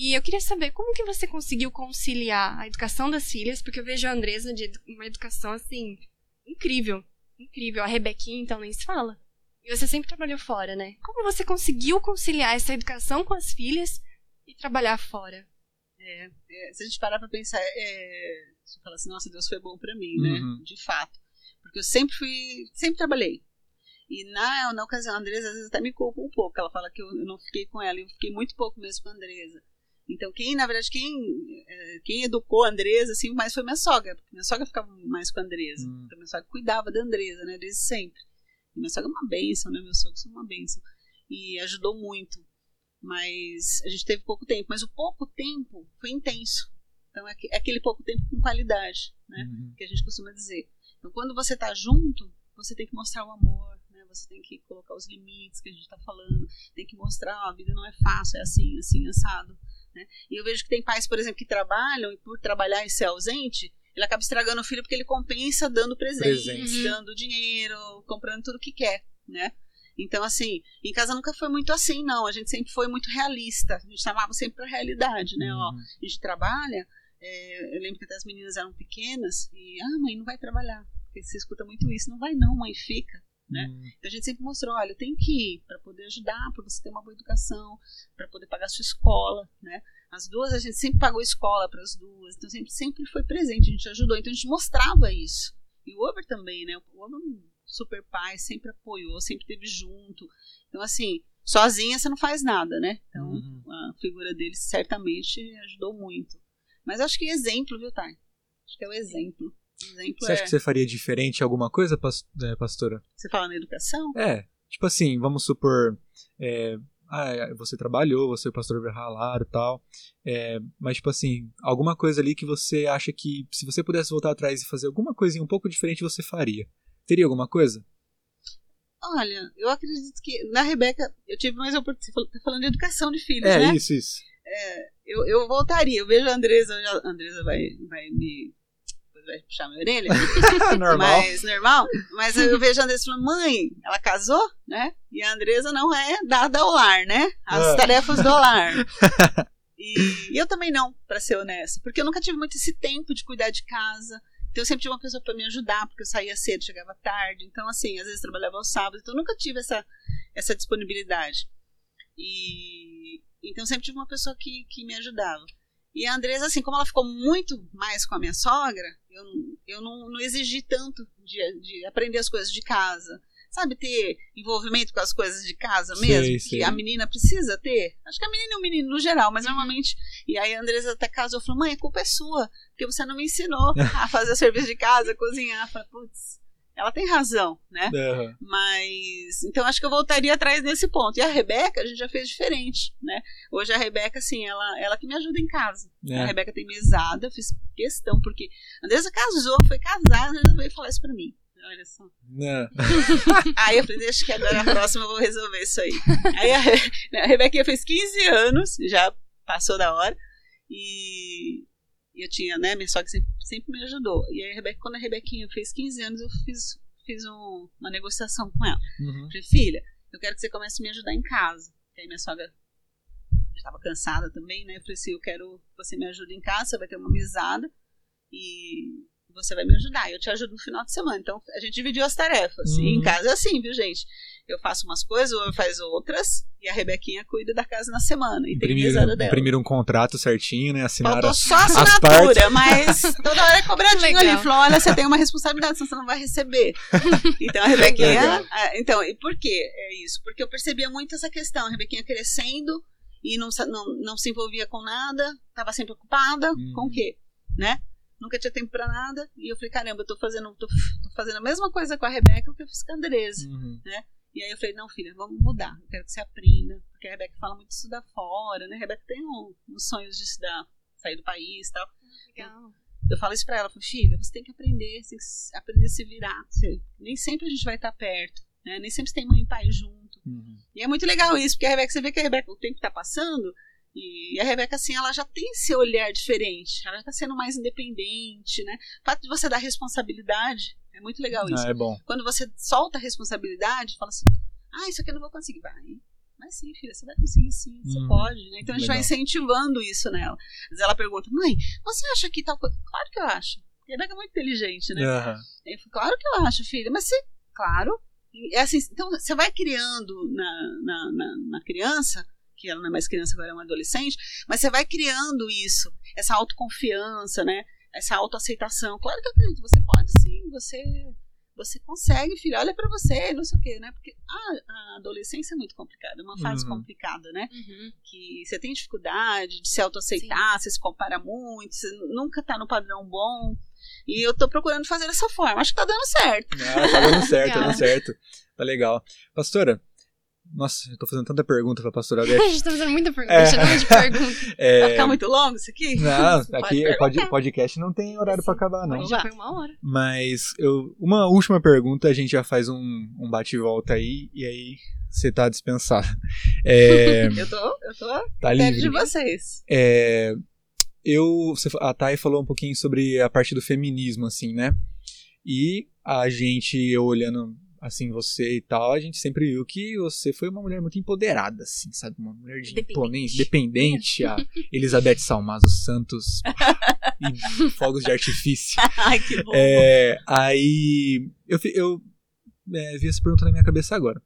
e eu queria saber como que você conseguiu conciliar a educação das filhas, porque eu vejo a Andresa de uma educação assim incrível, incrível. A Rebequinha então nem se fala. E você sempre trabalhou fora, né? Como você conseguiu conciliar essa educação com as filhas e trabalhar fora? É, se a gente parar pra pensar, é, você fala assim, nossa, Deus foi bom pra mim, né? Uhum. De fato. Porque eu sempre fui, sempre trabalhei. E na, na ocasião, a Andresa às vezes até me culpa um pouco. Ela fala que eu, eu não fiquei com ela, eu fiquei muito pouco mesmo com a Andresa. Então, quem, na verdade, quem, é, quem educou a Andresa, assim, mais foi minha sogra. Porque minha sogra ficava mais com a Andresa. Hum. Então, minha sogra cuidava da Andresa, né? Desde sempre. E minha sogra é uma bênção, né? Meus sogros são uma bênção. E ajudou muito. Mas a gente teve pouco tempo. Mas o pouco tempo foi intenso. Então, é é aquele pouco tempo com qualidade, né? Uhum. que a gente costuma dizer. Então, quando você está junto, você tem que mostrar o amor, né? Você tem que colocar os limites que a gente está falando, tem que mostrar, ó, a vida não é fácil, é assim, assim, assado. Né? E eu vejo que tem pais, por exemplo, que trabalham e por trabalhar e ser ausente, ele acaba estragando o filho porque ele compensa dando presente, Presente. Uhum. dando dinheiro, comprando tudo que quer, né? Então, assim, em casa nunca foi muito assim, não. A gente sempre foi muito realista. A gente chamava sempre pra realidade, né? Ó, Uhum. a gente trabalha. é, eu lembro que até as meninas eram pequenas e, ah, mãe, não vai trabalhar. Porque você escuta muito isso. Não vai, não, mãe, fica. Né? Uhum. Então a gente sempre mostrou: olha, tem que ir para poder ajudar, para você ter uma boa educação, para poder pagar sua escola, né? As duas, a gente sempre pagou escola para as duas. Então sempre, sempre foi presente, a gente ajudou. Então a gente mostrava isso. E o Uber também, né? O Uber é super pai, sempre apoiou, sempre esteve junto. Então, assim, sozinha você não faz nada, né? Então, Uhum. a figura dele certamente ajudou muito. Mas acho que exemplo, viu, Thay? Acho que é o exemplo. Exemplo Você é. acha que você faria diferente alguma coisa, pas- é, pastora? Você fala na educação? É, tipo assim, vamos supor, é, ah, você trabalhou, você e o pastor ralaram e tal, é, mas tipo assim, alguma coisa ali que você acha que se você pudesse voltar atrás e fazer alguma coisinha um pouco diferente, você faria. Teria alguma coisa? Olha, eu acredito que na Rebeca eu tive mais oportunidade. Você tá falando de educação de filhos, É, né? isso, isso. Eu, eu voltaria. Eu vejo a Andresa, a Andresa vai, vai me. Vai puxar minha orelha. <laughs> Normal. Mas normal. Mas eu vejo a Andresa falando, mãe, ela casou, né? E a Andresa não é dada ao lar, né? As Ah. tarefas do lar. <laughs> E eu também não, pra ser honesta. Porque eu nunca tive muito esse tempo de cuidar de casa. Então eu sempre tinha uma pessoa para me ajudar, porque eu saía cedo, chegava tarde. Então, assim, às vezes trabalhava aos sábados. Então eu nunca tive essa, essa disponibilidade. E então sempre tive uma pessoa que, que me ajudava. E a Andresa, assim, como ela ficou muito mais com a minha sogra, eu, eu não, não exigi tanto de, de aprender as coisas de casa sabe, ter envolvimento com as coisas de casa mesmo, sei, que sei. a menina precisa ter. Acho que a menina e o menino no geral, mas normalmente. E aí a Andresa até casou, falou: mãe, a culpa é sua, porque você não me ensinou a fazer o <laughs> serviço de casa, cozinhar. Falei, putz. Ela tem razão, né? Uhum. Mas. Então acho que eu voltaria atrás nesse ponto. E a Rebeca, a gente já fez diferente, né? Hoje a Rebeca, assim, ela, ela que me ajuda em casa. É. A Rebeca tem mesada, fiz questão, porque a Andresa casou, foi casada, a Andresa veio falar isso pra mim. Olha só. Não. <laughs> aí eu falei, deixa que agora a próxima eu vou resolver isso aí. Aí a, a Rebequinha fez 15 anos, já passou da hora. E eu tinha, né, minha sogra sempre, sempre me ajudou. E aí a Rebeca, quando a Rebequinha fez 15 anos, eu fiz, fiz um, uma negociação com ela. Uhum. Falei, filha, eu quero que você comece a me ajudar em casa. E aí minha sogra estava cansada também, né? Eu falei assim, eu quero que você me ajude em casa, você vai ter uma mesada. E você vai me ajudar, eu te ajudo no final de semana. Então a gente dividiu as tarefas. Uhum. E em uhum. casa é assim, viu, gente? Eu faço umas coisas, ou eu faço outras, e a Rebequinha cuida da casa na semana. E imprimir, tem dela. Imprimir um contrato certinho, né? Assinar Faltou só a <laughs> assinatura, mas toda hora é cobradinho ali. Falou: olha, você tem uma responsabilidade, senão você não vai receber. <laughs> Então a Rebequinha. então, e por que é isso? Porque eu percebia muito essa questão, a Rebequinha crescendo e não, não, não se envolvia com nada, estava sempre ocupada, uhum. com o quê? Né? Nunca tinha tempo para nada. E eu falei, caramba, eu tô fazendo, tô, tô, fazendo a mesma coisa com a Rebeca que eu fiz com a Andresa, uhum. né? E aí eu falei, não, filha, vamos mudar. Eu quero que você aprenda. Porque a Rebeca fala muito de estudar fora, né? A Rebeca tem um, uns sonhos de estudar, sair do país e tal. Legal. Eu falo isso pra ela, falei, filha, você tem que aprender, você tem que aprender a se virar. Você, nem sempre a gente vai estar perto, né? Nem sempre tem mãe e pai junto. Uhum. E é muito legal isso, porque a Rebeca, você vê que a Rebeca, o tempo tá passando, e a Rebeca, assim, ela já tem esse olhar diferente, ela já está sendo mais independente, né? O fato de você dar responsabilidade é muito legal ah, isso. Ah, é bom. Quando você solta a responsabilidade, fala assim: ah, isso aqui eu não vou conseguir. Vai. Mas sim, filha, você vai conseguir sim, você hum, pode, né? Então a gente legal. vai incentivando isso nela. Vezes ela pergunta: mãe, você acha que tal coisa? Claro que eu acho. A Rebeca é muito inteligente, né? Uhum. Eu falo, claro que eu acho, filha, mas você, claro. É assim, então você vai criando na, na, na, na criança que ela não é mais criança, agora é uma adolescente, mas você vai criando isso, essa autoconfiança, né? Essa autoaceitação. Claro que eu acredito, você pode sim, você você consegue, filho, olha para você, não sei o quê, né? Porque a, a adolescência é muito complicada, é uma fase uhum. complicada, né? Uhum. Que você tem dificuldade de se autoaceitar, você se compara muito, você nunca tá no padrão bom. E eu tô procurando fazer dessa forma. Acho que tá dando certo. Ah, tá dando certo, tá dando certo. Tá legal. Pastora, nossa, eu tô fazendo tanta pergunta pra pastora <laughs> Beth. a gente tá fazendo muita pergunta, é. de pergunta. <laughs> É... Vai ficar muito longo isso aqui? Não, aqui pode podcast não tem horário Sim. pra acabar, não. Já foi uma hora. Mas eu, uma última pergunta, a gente já faz um, um bate-volta aí, e aí você tá dispensado. É... <laughs> eu tô, eu tô tá perto de vocês. É... Eu, a Thay falou um pouquinho sobre a parte do feminismo, assim, né? E a gente, eu olhando assim, você e tal, a gente sempre viu que você foi uma mulher muito empoderada, assim, sabe? Uma mulher de imponência, dependente, a <laughs> Elizabeth Salmazo Santos <laughs> e fogos de artifício. <laughs> Ai, que bom. É, aí, eu, eu é, vi essa pergunta na minha cabeça agora.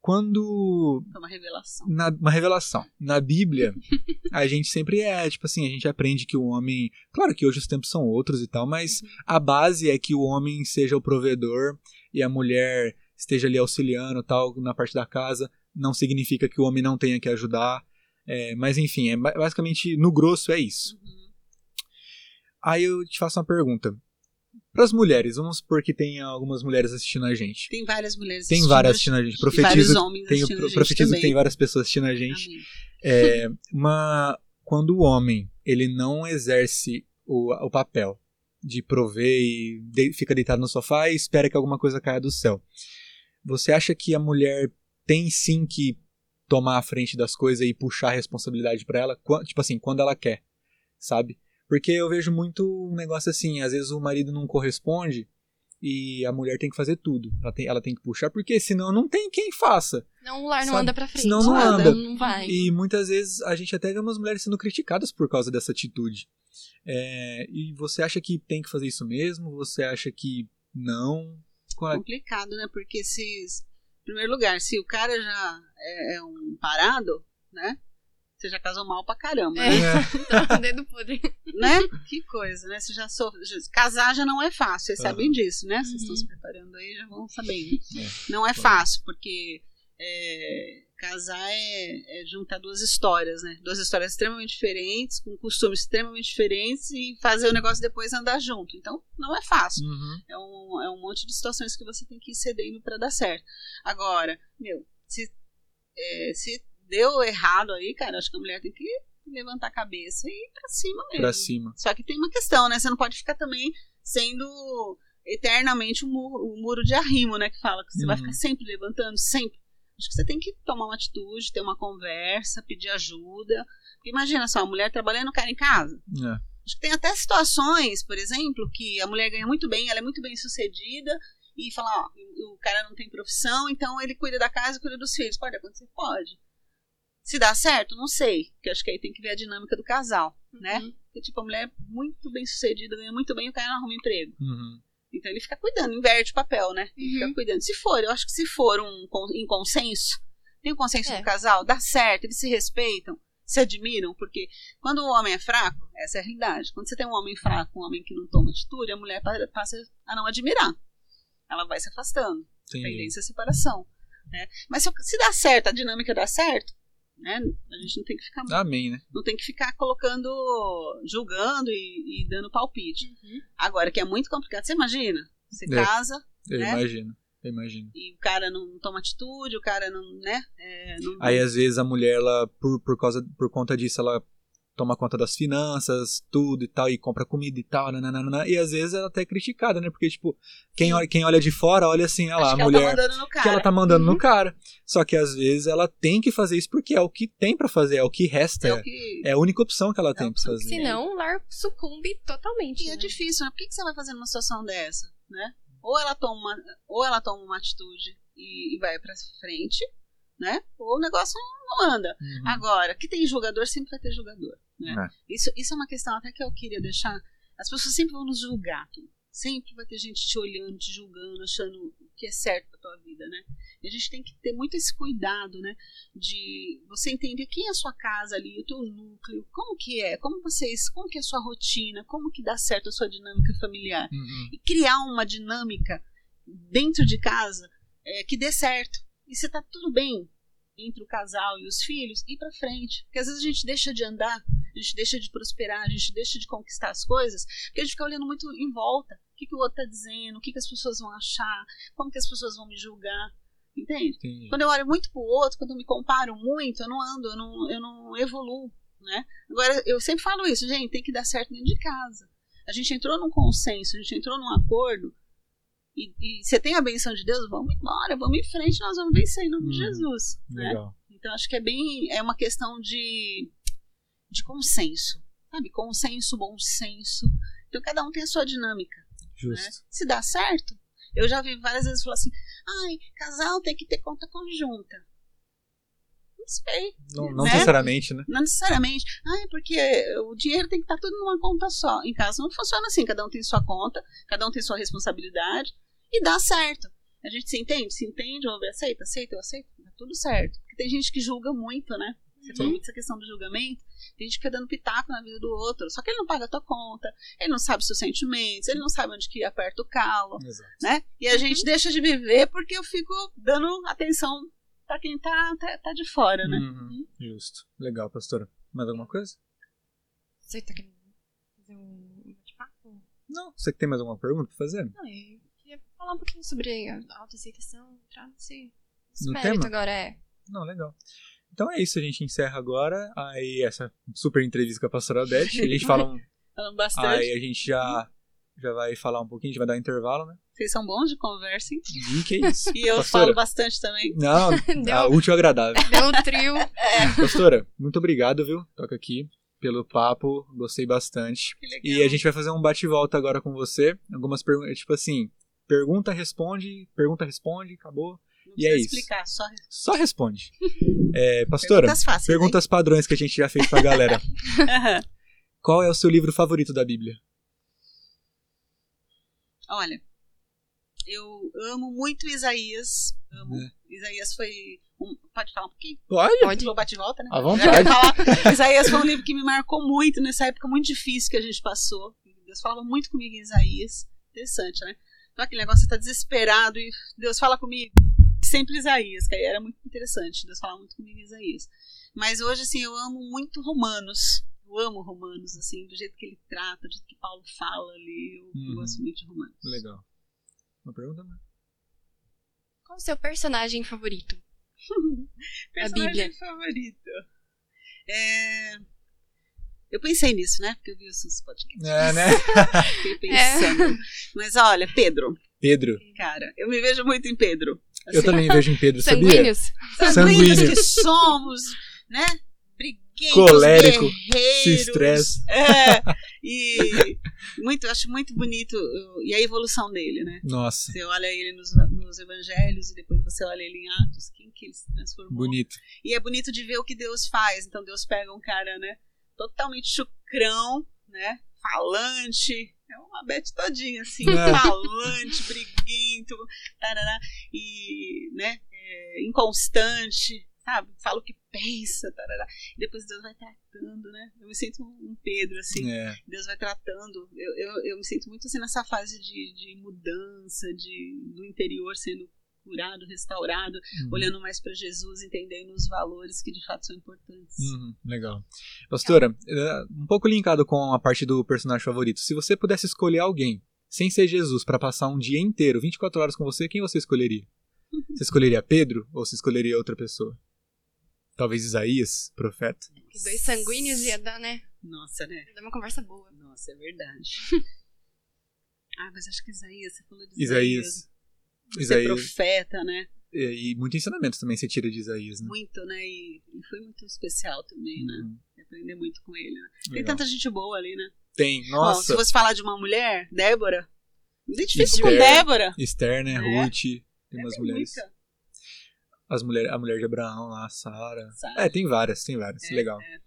Quando. É uma revelação. Na, uma revelação. Na Bíblia, <laughs> a gente sempre é, tipo assim, a gente aprende que o homem. Claro que hoje os tempos são outros e tal, mas uhum. a base é que o homem seja o provedor e a mulher esteja ali auxiliando tal na parte da casa, não significa que o homem não tenha que ajudar. É, mas enfim, é, basicamente no grosso é isso. Uhum. Aí eu te faço uma pergunta. Para as mulheres, vamos supor que tem algumas mulheres assistindo a gente. Tem várias mulheres assistindo. Tem várias assistindo a gente. Profetizo, tem, profetizo que tem várias pessoas assistindo a gente. É, uma, quando o homem ele não exerce o, o papel de prover e de, fica deitado no sofá e espera que alguma coisa caia do céu. Você acha que a mulher tem sim que tomar a frente das coisas e puxar a responsabilidade para ela? Tipo assim, quando ela quer, sabe? Porque eu vejo muito um negócio assim, às vezes o marido não corresponde e a mulher tem que fazer tudo. Ela tem, ela tem que puxar, porque senão não tem quem faça. Não, o lar não Sabe? anda pra frente. Senão não Nada, anda. Não vai. E muitas vezes a gente até vê umas mulheres sendo criticadas por causa dessa atitude. É, e você acha que tem que fazer isso mesmo? Você acha que não? Qual é- complicado, né? Porque se, em primeiro lugar, se o cara já é, é um parado, né? Você já casou mal pra caramba, É. né? É. <laughs> Tá, dedo podre. né? Que coisa, né? Você já sofre. já- Casar já não é fácil, vocês sabem disso, né? Vocês estão Uhum. se preparando aí, já vão sabendo. É. Não é fácil, porque é, casar é, é juntar duas histórias, né? Duas histórias extremamente diferentes, com costumes extremamente diferentes e fazer o negócio depois andar junto. Então, não é fácil. Uhum. É um, é um monte de situações que você tem que ir cedendo para dar certo. Agora, meu, se, é, se deu errado aí, cara, acho que a mulher tem que levantar a cabeça e ir pra cima mesmo. Pra cima. Só que tem uma questão, né? Você não pode ficar também sendo eternamente um muro, muro de arrimo, né? Que fala que você vai Uhum. ficar sempre levantando, sempre. Acho que você tem que tomar uma atitude, ter uma conversa, pedir ajuda. Porque imagina só, a mulher trabalhando, o cara em casa. É. Acho que tem até situações, por exemplo, que a mulher ganha muito bem, ela é muito bem sucedida e fala, ó, o o cara não tem profissão, então ele cuida da casa e cuida dos filhos. Pode acontecer? Pode. Se dá certo, não sei. Porque acho que aí tem que ver a dinâmica do casal, né? Uhum. Porque, tipo, a mulher é muito bem sucedida, ganha muito bem e o cara não arruma emprego. Uhum. Então ele fica cuidando, inverte o papel, né? Ele Fica Uhum. cuidando. Se for, eu acho que se for um em consenso, tem um consenso É. do casal, dá certo, eles se respeitam, se admiram, porque quando o homem é fraco, essa é a realidade. Quando você tem um homem fraco, um homem que não toma atitude, a mulher pa- passa a não admirar. Ela vai se afastando. Entendi. Tendência à separação. Né? Mas se, se dá certo, a dinâmica dá certo, né? A gente não tem que ficar Amém, né? não tem que ficar colocando, julgando e, e dando palpite. Uhum. Agora, que é muito complicado. Você imagina? Você É. casa Eu Né? imagino. Eu imagino. e o cara não toma atitude, o cara não, né? é, não- Aí às vezes a mulher, ela, por, por, causa, por conta disso, ela toma conta das finanças, tudo e tal, e compra comida e tal, nananana, e às vezes ela até é criticada, né? Porque, tipo, quem olha, quem olha de fora olha assim, olha lá, acho a que ela tá mulher no que ela tá mandando Uhum. no cara. Só que às vezes ela tem que fazer isso porque é o que tem pra fazer, é o que resta, É é, o que... é a única opção que ela tem pra fazer. Senão o lar sucumbe totalmente. E é né? difícil, né? Por que, que você vai fazer numa situação dessa, né? Ou ela toma uma, ou ela toma uma atitude e, e vai pra frente, né? Ou o negócio não, não anda. Uhum. Agora, que tem julgador, sempre vai ter julgador. Né? É. Isso, isso é uma questão até que eu queria deixar. As pessoas sempre vão nos julgar. Sempre vai ter gente te olhando, te julgando, achando o que é certo pra tua vida, né? E a gente tem que ter muito esse cuidado, né? De você entender quem é a sua casa ali, o teu núcleo, como que é, como vocês, como que é a sua rotina, como que dá certo a sua dinâmica familiar Uhum. e criar uma dinâmica dentro de casa é, que dê certo. E se tá tudo bem entre o casal e os filhos, ir pra frente. Porque às vezes a gente deixa de andar, a gente deixa de prosperar, a gente deixa de conquistar as coisas, porque a gente fica olhando muito em volta. O que, que o outro tá dizendo, o que, que as pessoas vão achar, como que as pessoas vão me julgar. Entende? Entendi. Quando eu olho muito pro outro, quando eu me comparo muito, eu não ando, eu não, eu não evoluo, né? Agora, eu sempre falo isso, gente, tem que dar certo dentro de casa. A gente entrou num consenso, a gente entrou num acordo, e, e você tem a benção de Deus, vamos embora, vamos em frente, nós vamos vencer em nome de Hum, Jesus. Né? Então, acho que é bem, é uma questão de, de consenso, sabe? Consenso, bom senso. Então, cada um tem a sua dinâmica né? Justo. Se dá certo, eu já vi várias vezes falar assim: ai, casal tem que ter conta conjunta. Não sei, Não, não Né? necessariamente, né? não necessariamente. Ai, porque o dinheiro tem que estar tudo numa conta só. Em casa não funciona assim, cada um tem sua conta, cada um tem sua responsabilidade e dá certo. A gente se entende? Se entende, ouve, aceita, aceita, eu aceito, tá tudo certo. Porque tem gente que julga muito, né? Você falou muito essa questão do julgamento. Tem gente que fica dando pitaco na vida do outro. Só que ele não paga a tua conta, ele não sabe os seus sentimentos, ele não sabe onde que aperta o calo Exato. né? E a gente deixa de viver porque eu fico dando atenção pra quem tá, tá, tá de fora, né? Uhum. Justo. Legal, pastora. Mais alguma coisa? Você tá querendo fazer um bate-papo? Não. Você que tem mais alguma pergunta pra fazer? Não, eu queria falar um pouquinho sobre a autoaceitação, entrar nesse, nesse No mérito tema? agora, é. Não, legal. Então é isso, a gente encerra agora. Aí essa super entrevista com a pastora Beth. A gente fala um. <laughs> Falando bastante. Aí a gente já, já vai falar um pouquinho, a gente vai dar um intervalo, né? Vocês são bons de conversa, hein? E que isso? E eu Pastora. falo bastante também. Não, <laughs> Deu. ah, útil e agradável. Deu um trio. Pastora, muito obrigado, viu? Toca aqui pelo papo, gostei bastante. Que legal. E a gente vai fazer um bate-volta agora com você. Algumas perguntas, tipo assim, Pergunta, responde, pergunta, responde, acabou. Não E é precisa isso. explicar, só Só responde. É, pastora, perguntas fáceis. perguntas padrões que a gente já fez pra galera. <laughs> Qual é o seu livro favorito da Bíblia? Olha, eu amo muito Isaías. Amo. É. Isaías foi. um- pode falar um pouquinho? Pode, Pode. Vou bate e volta, né? à vontade. Isaías foi um livro que me marcou muito nessa época muito difícil que a gente passou. Deus falava muito comigo em Isaías. Interessante, né? Então aquele negócio, você tá desesperado e Deus fala comigo. Sempre Isaías, que aí era muito interessante. Deus falava muito comigo em Isaías. Mas hoje, assim, eu amo muito Romanos. Eu amo Romanos, assim, do jeito que ele trata, do jeito que Paulo fala ali. Eu Uhum. gosto muito de Romanos. Legal. Uma pergunta? né? Qual o seu personagem favorito? <laughs> Personagem Bíblia. favorito. É... Eu pensei nisso, né? Porque eu vi os seus podcasts. É, né? <laughs> Fiquei pensando. <laughs> Mas olha, Pedro, Pedro. cara, eu me vejo muito em Pedro. Eu também vejo em Pedro, sabia? Sanguíneos? Sanguíneos Sanguíneo. que somos, né? Briguentos, Colérico, guerreiros. Se estressa. É, e muito, acho muito bonito e a evolução dele, né? Nossa, Você olha ele nos, nos evangelhos e depois você olha ele em Atos, quem que ele se transformou. bonito. E é bonito de ver o que Deus faz. Então Deus pega um cara, né, totalmente chucrão, né, falante, é uma Beth todinha assim, É. falante, briguento, tarará, e, né, é, inconstante, sabe? Fala o que pensa, tarará. E depois Deus vai tratando, né? Eu me sinto um Pedro assim. É, Deus vai tratando. Eu, eu, eu me sinto muito assim nessa fase de, de mudança, de, do interior sendo curado, restaurado, uhum. olhando mais para Jesus, entendendo os valores que de fato são importantes. Uhum, legal. Pastora, é, um pouco linkado com a parte do personagem favorito. Se você pudesse escolher alguém, sem ser Jesus, pra passar um dia inteiro, 24 horas com você, quem você escolheria? Você escolheria Pedro ou você escolheria outra pessoa? Talvez Isaías, profeta? Os dois sanguíneos ia dar, né? Nossa, né? Ia dar uma conversa boa. Nossa, é verdade. <laughs> ah, mas acho que Isaías, você falou de Isaías. Ser Isaías. profeta, né? E, e muito ensinamento também você tira de Isaías, né? Muito, né? E, e foi muito especial também, né? Uhum, Aprender muito com ele. Né? Tem tanta gente boa ali, né? Tem, Ó, se nossa. fosse falar de uma mulher, Débora, me identifico Esther. com Débora. Esther, né? É. Ruth. Tem umas Tem mulheres. muita. As mulher, a mulher de Abraão lá, Sara. Sara. É, tem várias, tem várias. É, Legal. é.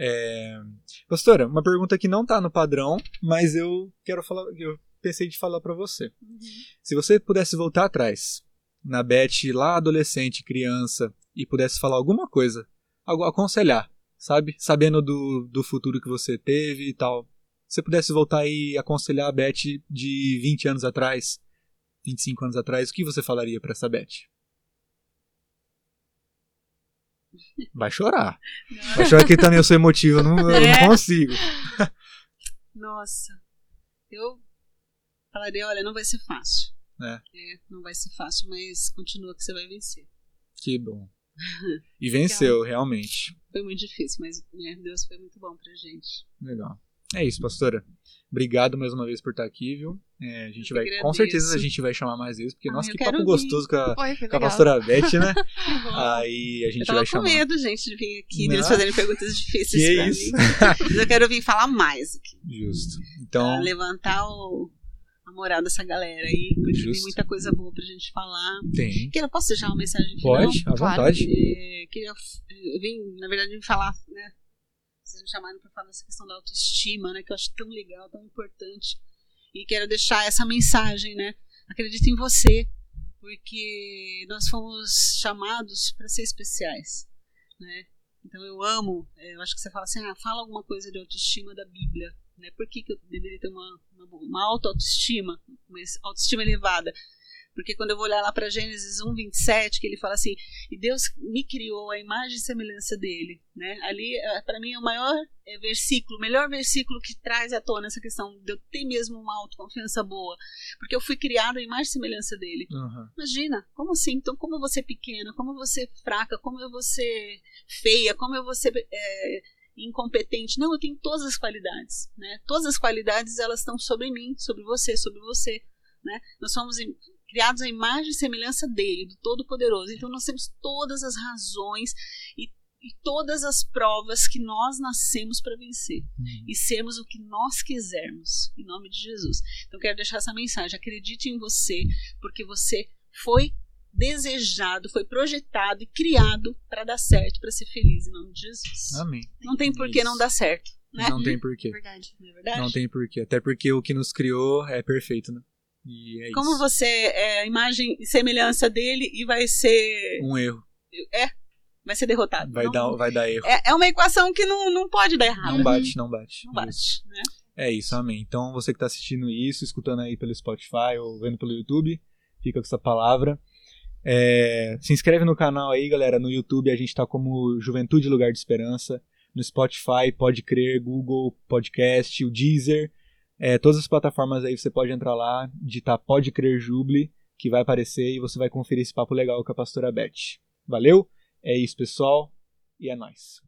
É... Pastora, uma pergunta que não tá no padrão, mas eu quero falar, eu pensei de falar pra você. Uhum. Se você pudesse voltar atrás, na Beth lá adolescente, criança, e pudesse falar alguma coisa, aconselhar, sabe? Sabendo do, do futuro que você teve e tal. Se você pudesse voltar e aconselhar a Beth de 20 anos atrás, 25 anos atrás, o que você falaria pra essa Beth? Vai chorar. Vai chorar que também eu sou emotivo, eu não, eu É. não consigo. Nossa, eu falaria, olha, não vai ser fácil. É. não vai ser fácil, mas continua que você vai vencer. Que bom. <laughs> E venceu, realmente. Foi muito difícil, mas né, Deus foi muito bom pra gente. Legal. É isso, pastora. Obrigado mais uma vez por estar aqui, viu? É, a gente Eu vai, com certeza a gente vai chamar mais vezes, porque Ah, nossa, eu que papo vir. gostoso com a, Oi, com a pastora Beth, né? <laughs> Aí a eu gente tava vai com chamar. medo, gente, de vir aqui, Não. deles fazerem perguntas difíceis Que pra isso? mim. Mas eu quero vir falar mais aqui. Justo. Pra Então, levantar o, a moral dessa galera aí, porque tem muita coisa boa pra gente falar. tem. Que eu posso deixar uma mensagem final? Pode, à Claro. vontade. É, queria, eu vim, na verdade, vim falar, né? Vocês me chamaram para falar dessa questão da autoestima, né? Que eu acho tão legal, tão importante. E quero deixar essa mensagem, né? Acredita em você, porque nós fomos chamados para ser especiais, né? Então eu amo, é, eu acho que você fala assim, ah, fala alguma coisa de autoestima da Bíblia, né? Por que, que eu deveria ter uma, uma, uma auto-autoestima, uma autoestima elevada? Porque quando eu vou olhar lá para Gênesis 1, 27, que ele fala assim, e Deus me criou a imagem e semelhança dele, né? Ali, para mim, é o maior é, versículo, o melhor versículo que traz à tona essa questão de eu ter mesmo uma autoconfiança boa, porque eu fui criada a imagem e semelhança dele. Uhum. Imagina, como assim? Então, como eu vou ser pequena, como eu vou ser fraca, como eu vou ser feia, como eu vou ser é, incompetente? Não, eu tenho todas as qualidades, né? Todas as qualidades, elas estão sobre mim, sobre você, sobre você, né? Nós somos criados à imagem e semelhança dele, do Todo-Poderoso. Então nós temos todas as razões e, e todas as provas que nós nascemos para vencer Uhum. e sermos o que nós quisermos, em nome de Jesus. Então, quero deixar essa mensagem: acredite em você, porque você foi desejado, foi projetado e criado para dar certo, para ser feliz, em nome de Jesus. Amém. Não tem por que não dar certo, né? Não tem porquê. Verdade. Não é verdade? Não tem porquê. Até porque o que nos criou é perfeito, né? E é Como isso. você é a imagem e semelhança dele e vai ser. Um erro. É, vai ser derrotado. Vai, Não- dar, vai dar erro. é, é uma equação que não, não pode dar errado. Não bate, não bate. Não bate, Isso. né? É isso, amém. Então você que tá assistindo isso, escutando aí pelo Spotify ou vendo pelo YouTube, fica com essa palavra. É, se inscreve no canal aí, galera. No YouTube a gente tá como Juventude Lugar de Esperança. No Spotify, Pode Crer, Google Podcast, o Deezer. É, todas as plataformas aí você pode entrar lá, digitar Pode Crer Juble, que vai aparecer e você vai conferir esse papo legal com a pastora Beth. Valeu? É isso, pessoal. E é nóis.